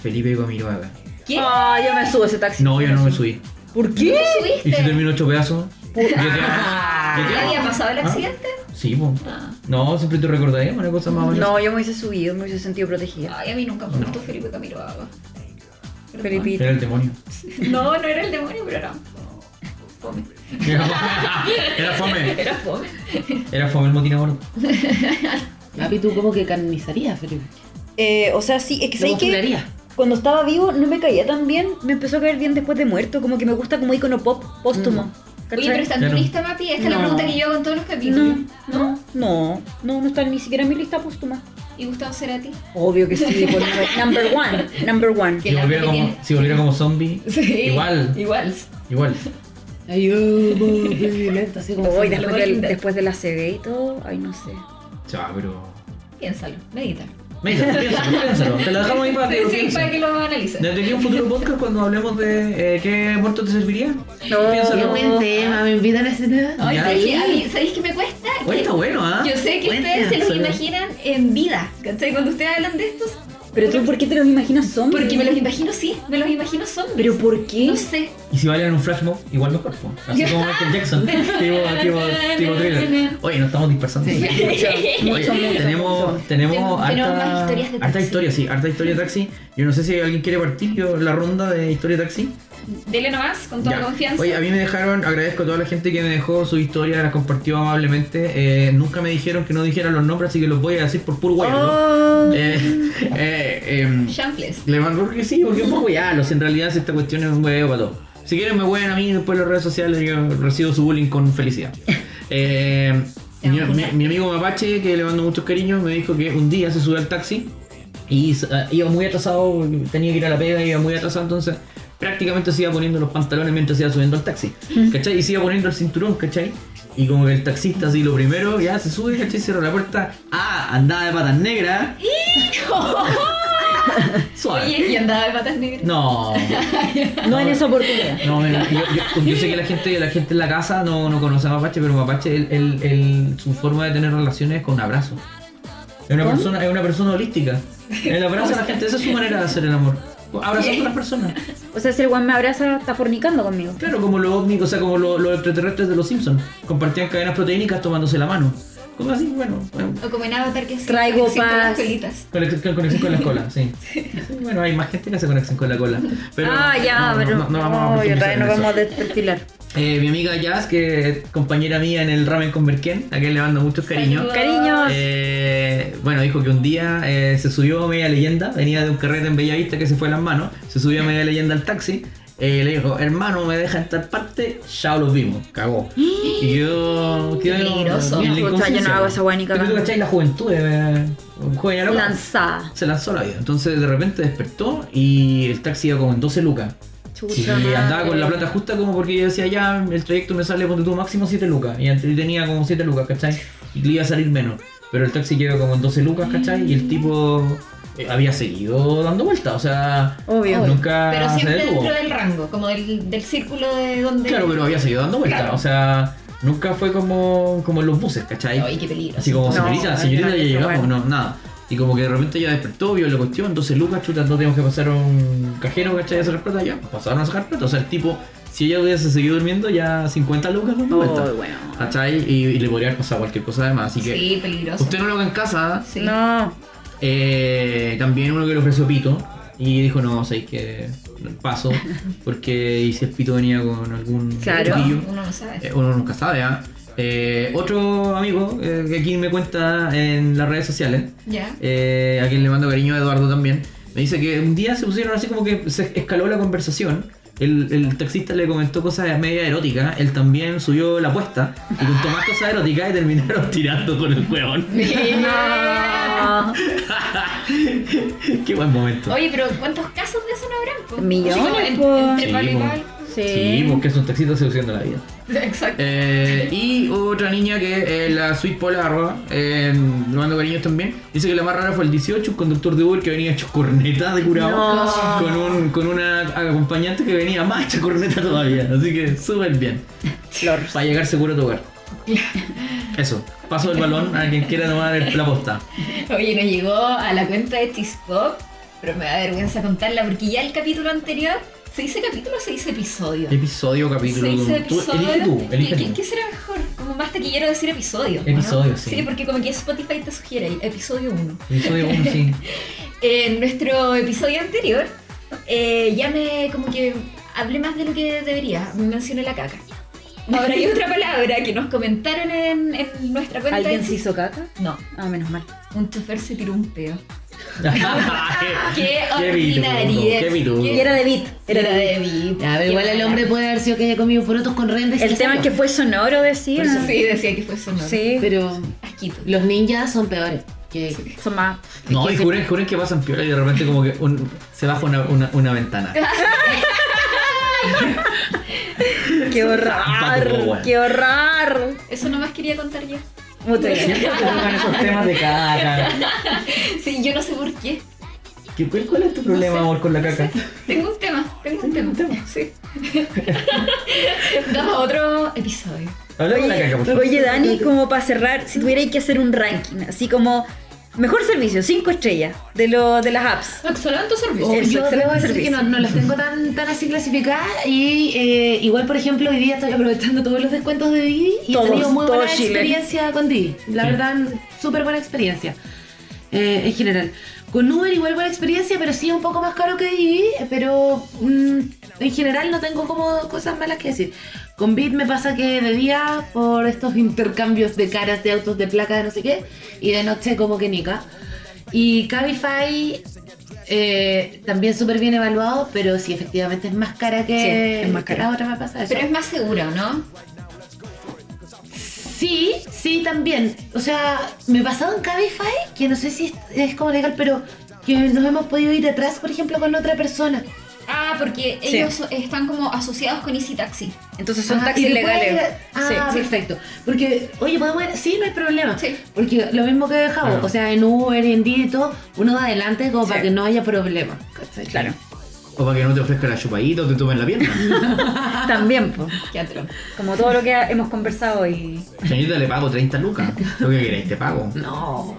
Felipe Comiroaga. ¿Qué? Ah, yo me subo a ese taxi. No, yo no me subí. ¿Por ¿Qué qué? subiste? ¿Y si termino hecho pedazo? Yo te- yo te- ¿Ya había pasado el ¿Ah? Sí. Ah. No, siempre te recordaría una cosa más o menos. No, yo me hubiese subido, me hubiese sentido protegida. Ay, a mí nunca me gustó Felipe Camiroaga. Felipito. Era el demonio. No, no era el demonio, pero era fome. Era fome. Era fome. Era fome el motinador. Papi, tú como que canonizarías, Felipe. Eh, o sea, sí, es que sé que cuando estaba vivo no me caía tan bien, me empezó a caer bien después de muerto, como que me gusta como icono pop póstumo. ¿Cachai? Oye, pero está en tu lista, Mapi. Esta es la pregunta que yo hago en todos los capítulos. No, no, no, no, no está ni siquiera en mi lista póstuma. ¿Y Gustavo Cerati? Obvio que sí, por number one, number one. Si volviera, como, si volviera como zombie, Sí, igual, Igual. igual. Ay, lento, así como. Después, de la CB y todo, ay no sé. Ya, pero. Piénsalo, medita. Mira, piénsalo, piénsalo. Te lo dejamos ahí para que Sí, lo sí, para que lo analices. Desde aquí un futuro podcast cuando hablemos de eh, qué muerto te serviría. No, Qué Piénsalo. buen tema, me invitan a ese tema. Ay, Ya. ¿sabéis, que mí- ¿sabéis que me cuesta? Oye, está bueno, ¿ah? Yo sé que Cuenta, ustedes se los imaginan en vida, ¿cachai? Cuando ustedes hablan de estos, Pero tú, ¿por qué te los imaginas zombies? porque me los imagino, sí, me los imagino zombies. ¿Pero por qué? No sé. Y si bailan un flash mob, igual mejor. po. Así como Michael Jackson. tipo, tipo, tipo thriller. Oye, nos estamos dispersando. Mucho, Oye, mucho, mucho, tenemos, mucho. tenemos Tenemos harta, más historias de harta taxi. historia, sí, harta historia de taxi. Yo no sé si alguien quiere partir yo, la ronda de historia de taxi. Dele nomás, con toda Ya. confianza. Oye, a mí me dejaron, agradezco a toda la gente que me dejó su historia, la compartió amablemente. Eh, nunca me dijeron que no dijera los nombres, así que los voy a decir por puro huevo. Oh. Eh, eh, em, Champles. le mando porque sí, porque un poco ya, si en realidad si esta cuestión es un huevo para todo. Si quieren me hueven a mí después en las redes sociales, yo recibo su bullying con felicidad. Eh, mi, amigo Mapache, que le mando muchos cariños, me dijo que un día se subió al taxi y ah, iba muy atrasado, tenía que ir a la pega, iba muy atrasado, entonces prácticamente se iba poniendo los pantalones mientras iba subiendo al taxi, ¿cachai? Y se iba poniendo el cinturón, ¿cachai? Y como que el taxista así lo primero, ya se sube, ¿cachai? Cierra la puerta, ah, andaba de patas negras. Suave. Oye, y andaba de patas negras. No, No en esa oportunidad. no, mira, yo, yo- yo sé que la gente, la gente en la casa no, no conoce a Mapache, pero Mapache, él- él- él- su forma de tener relaciones es con abrazo. Es una, ¿Cómo? persona, es una persona holística. Él abraza a la gente, esa es su manera de hacer el amor. Abrazando a las personas. O sea, si el guan me abraza, está fornicando conmigo. Claro, como los ovnis, o sea, como los, los extraterrestres de los Simpsons. Compartían cadenas proteínicas tomándose la mano. Como así, bueno, bueno, O como en Avatar que Traigo con las colitas. conexión, con- conexión con la cola, sí. Sí, Bueno, hay más gente que hace conexión con la cola. Pero, ah, ya, no, no, pero. no, no vamos a vamos a desperfilar. Eh, mi amiga Jazz, que es compañera mía en el ramen con Berken, a quien le mando muchos cariños. Cariños. Eh, bueno, dijo que un día eh, se subió a Media Leyenda, venía de un carrete en Bellavista que se fue a las manos, se subió a Media Leyenda al taxi, eh, le dijo, hermano, me deja en tal parte, ya los vimos, cagó. Y yo... Qué peligroso. yo no hago esa ni Pero tú la juventud, eh, un joven a loca. Lanzada. Se lanzó la vida. Entonces de repente despertó y el taxi iba como en 12 lucas. Y Chucha andaba madre. con la plata justa como porque yo decía ya el trayecto me sale ponte tú máximo 7 lucas. Y antes tenía como 7 lucas, ¿cachai? Y le iba a salir menos. Pero el taxi quedó como en 12 lucas, ¿cachai? Y el tipo había seguido dando vueltas, o sea, Obvio. nunca Pero se siempre detuvo. dentro del rango, como del, del círculo de donde. Claro, pero había seguido dando vueltas, Claro. o sea, nunca fue como, como en los buses, ¿cachai? Ay, qué peligro. Así como No, señorita, ay, señorita, no, ya eso llegamos, bueno. no, nada. Y como que de repente ya despertó, vio la cuestión, 12 lucas, chuta, no tenemos que pasar a un cajero, ¿cachai? A sacar plata, ya, pasaron a sacar plata. O sea, el tipo, si ella hubiese seguido durmiendo, ya 50 lucas dando vuelta. Ay, bueno. ¿Cachai? Y, y le podría haber pasado cualquier cosa además. Así que Sí, peligroso. usted no lo haga en casa. Sí. No. Eh, también uno que le ofreció pito. Y dijo, no, sé que paso. Porque y si el pito venía con algún Claro. chiquillo, Uno no sabe. eh, uno nunca sabe, ¿ah? Eh, otro amigo eh, que aquí me cuenta en las redes sociales, eh, a quien le mando cariño a Eduardo también, me dice que un día se pusieron así como que se escaló la conversación. El, el taxista le comentó cosas media eróticas, él también subió la apuesta y contó más cosas eróticas y terminaron tirando con el huevón. No. Qué buen momento. Oye, pero ¿cuántos casos de eso no habrán? Millones. Sí, porque es un taxista seduciendo la vida. Exacto. Eh, y otra niña que es la Sweet Pola Arroba, eh, le mando cariños también. Dice que la más rara fue el 18, un conductor de Uber que venía hecho corneta de curado. No. Con, un, con una acompañante que venía más hecha corneta todavía. Así que súper bien. Para llegar seguro a tu hogar. Eso. Paso el balón a quien quiera tomar el- la posta. Oye, nos llegó a la cuenta de Tispop, pero me da vergüenza contarla porque ya el capítulo anterior. ¿Se dice capítulo o se dice episodio? Episodio, capítulo. Se dice episodio. elige tú, elige ¿Qué, tú. qué será mejor? Como más taquillero decir episodio. ¿no? Episodio, sí. Sí, porque como que Spotify te sugiere episodio 1. Episodio 1, sí. En nuestro episodio anterior, eh, ya me como que hablé más de lo que debería. Mencioné la caca. Ahora hay otra palabra que nos comentaron en, en nuestra cuenta. ¿Alguien se hizo caca? No, Ah, menos mal. un chofer se tiró un peo. Qué Qué pitudo, ordinariedad. qué era de beat. Era de beat. de Beat. Ya, pero igual el hombre puede haber sido que haya comido porotos con rendes. El tema es que fue sonoro, decía. Sí, decía que fue sonoro. Sí, Pero Asquito. los ninjas son peores. Que, son más. No, y juren, juren que pasan piola y de repente como que un- se baja una, una, una ventana. ¡Qué horror! ¡Qué horror! Eso nomás quería contar yo. Puta, Siempre te tocan esos temas de caca. Sí, yo no sé por qué. ¿Qué- ¿Cuál, cuál es tu problema, amor, con la caca? Tengo un tema, tengo un tema. Sí. Damos otro episodio. Hablamos de la caca, por favor. Oye, Dani, como para cerrar, si tuvierais que hacer un ranking, así como mejor servicio, 5 estrellas de, lo, de las apps. Excelente servicio. Oh, yo excelente debo decir servicio. que no, no las tengo tan, tan así clasificadas y eh, igual por ejemplo hoy día estoy aprovechando todos los descuentos de Didi y Todos, he tenido muy buena Chile. experiencia con Didi. La Sí. verdad, súper buena experiencia eh, en general. Con Uber igual buena experiencia, pero sí un poco más caro que Didi, pero mm, en general no tengo como cosas malas que decir. Con Bit me pasa que de día por estos intercambios de caras de autos de placa de no sé qué y de noche como que nica. Y Cabify eh, también súper bien evaluado, pero sí, efectivamente es más cara que, Sí, es más que cara. la otra me pasa eso. Pero es más seguro, ¿no? Sí, sí, también. O sea, me ha pasado en Cabify, que no sé si es, es como legal, pero que nos hemos podido ir atrás, por ejemplo, con otra persona. Ah, porque Sí. ellos están como asociados con Easy Taxi. Entonces son Ah, taxis legales. a- Ah, Sí. perfecto. Porque, oye, podemos ir, sí, no hay problema. Sí. Porque lo mismo que dejamos, o sea, en Uber, en Didi y todo, uno va adelante como Sí. para que no haya problema. ¿cachai? Claro. O para que no te ofrezcan la chupadita o te tomen la pierna. También, pues. Como todo lo que hemos conversado y. Señorita, le pago 30 lucas. Lo que queréis, te pago. No.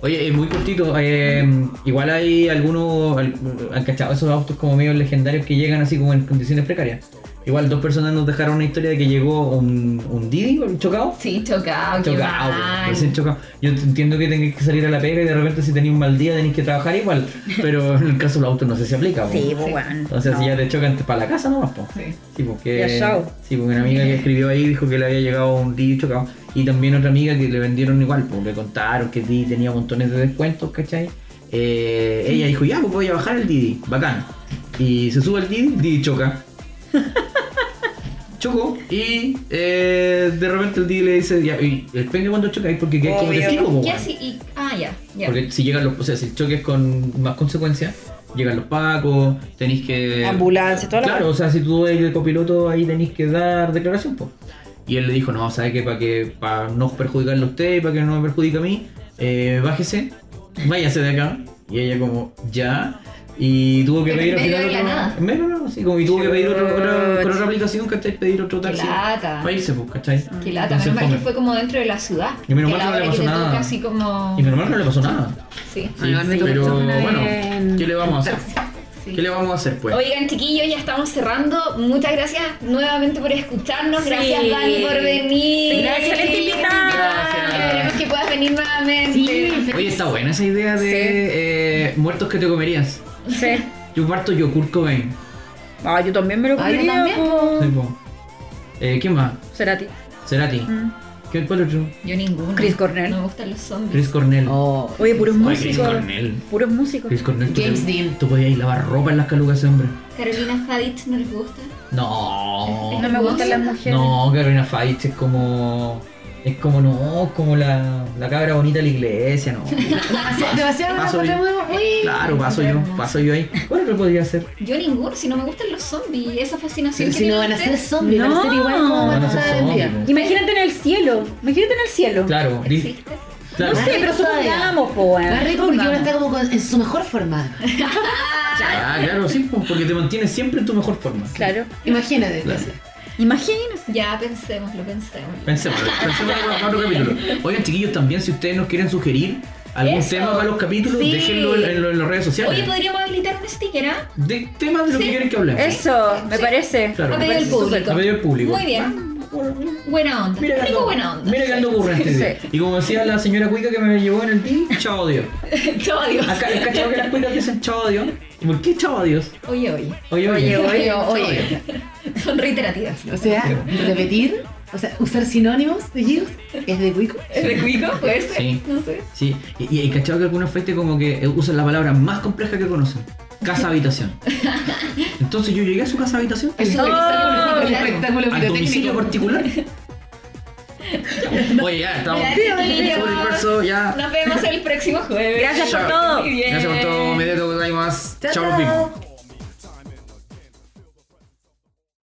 Oye, es muy cortito. eh, igual hay algunos. al- ¿Han cachado esos autos como medio legendarios que llegan así como en condiciones precarias? Igual dos personas nos dejaron una historia de que llegó un, un Didi chocado. Sí, chocado, qué Chocado, recién chocado. Yo entiendo que tengáis que salir a la pega y de repente si tenéis un mal día tenéis que trabajar igual. Pero en el caso de los autos no sé si aplica. po. Sí, pues bueno. Entonces no. si ya te chocan para la casa no po. Sí. Sí, porque, Ya, chao. sí, porque una amiga que escribió ahí dijo que le había llegado un Didi chocado. Y también otra amiga que le vendieron igual, pues le contaron que Didi tenía montones de descuentos, ¿cachai? Eh, ella dijo, ya, pues voy a bajar el Didi, bacán. Y se sube el Didi, Didi choca. Chocó y eh, de repente el Didi le dice, ya, y depende cuando chocáis porque quedáis como testigo, ah, ya, ya. Porque si llegan los, o sea, si el choque es con más consecuencias, llegan los pacos, tenéis que. Ambulancias, toda la Claro, o sea, si tú eres de copiloto, ahí tenéis que dar declaración, pues. Y él le dijo, no, ¿sabe qué? Para que para no perjudicarle a usted y para que no me perjudique a mí, eh, bájese, váyase de acá. Y ella como, ya. Y tuvo que Pero pedir al final otro- nada. nada, sí, como y tuvo que pedir otro, otra, otra aplicación, ¿cachai? Pedir otro Qué taxi. lata. Para irse, pues, ¿cachai? Qué lata, Entonces, menos mal que fue como dentro de la ciudad. Y menos mal que no le pasó nada. toca así como... Y menos mal que no le pasó nada. Sí. Sí, pero bueno, ¿qué le vamos a hacer? sí. ¿Qué le vamos a hacer pues? Oigan, chiquillos, ya estamos cerrando. Muchas gracias nuevamente por escucharnos. Sí. Gracias, Dani, por venir. Sí, gracias, excelente invitada. Gracias. Esperemos que puedas venir nuevamente. Sí, Oye, está buena esa idea de eh, muertos que te comerías. Sí. Yo parto yo, Kurt Cobain. Ah, yo también me lo Ah, yo comería. también, po. Sí, po. Eh, ¿Quién más? Cerati. Cerati. Mm. ¿Qué cuál otro? Yo ninguno. Chris Cornell. No me gustan los zombies. Chris Cornell. Oh. Oye, puros Ay, Chris músicos. Cornell. Puros músicos. Chris Cornell. tú James Dean. Tú podías ir a lavar ropa en las calugas ese hombre. Carolina Hadid, ¿no les gusta? No. No me gustan las mujeres. No, Carolina Faich es como. Es como no, como la, la cabra bonita de la iglesia, no. Demasiado, Paso una yo. muy, Claro, paso yo, paso yo ahí. ¿Cuál otro podría ser? Yo ninguno, si no me gustan los zombies. Esa fascinación Pero que si no van a ser zombies, van a ser igual como Van a ser zombies. Imagínate en el cielo. Imagínate en el cielo. Claro, ¿Existe? claro. No sé, pero supongamos, po. Más rico porque uno está como con- en su mejor forma. Ah, claro, sí, porque te mantienes siempre en tu mejor forma. Claro. Imagínate. Claro. Imagínate. Ya, pensémoslo, pensémoslo. Pensemos, pensemos en otro capítulo. Oigan, chiquillos, también si ustedes nos quieren sugerir algún Eso. tema para los capítulos, Sí. déjenlo en, en- en las redes sociales. Oye, podríamos habilitar un sticker, ¿ah? de temas de lo Sí. que quieren que hablemos. Eso, me Sí. parece. Claro, a pedido del público. A pedido del público. Muy bien. Buena onda. Mira ando, buena onda. mira que ando ocurrente. Sí. Y como decía la señora Cuica que me llevó en el team, chao Dios. Chao, Dios. Acá, ¿has cachado que las cuicas dicen chao Dios? ¿Y por qué chao Dios? Oye, oye. Oye, oye. Oye, oye, Chao, oye. Son reiterativas. O sea, repetir O sea, usar sinónimos de Gears es de Wico. ¿Es de cuico? Puede ser. Sí. No sé. Sí, y, y cachado que algunos flights como que eh, usan la palabra más compleja que conocen. Casa habitación. Entonces yo llegué a su casa habitación. Eso El un espectáculo al domicilio particular. Oye, ya, estamos. Verso, ya. Nos vemos el próximo jueves. Gracias por todo. Gracias por todo. Me deto, más. Chao, Chao.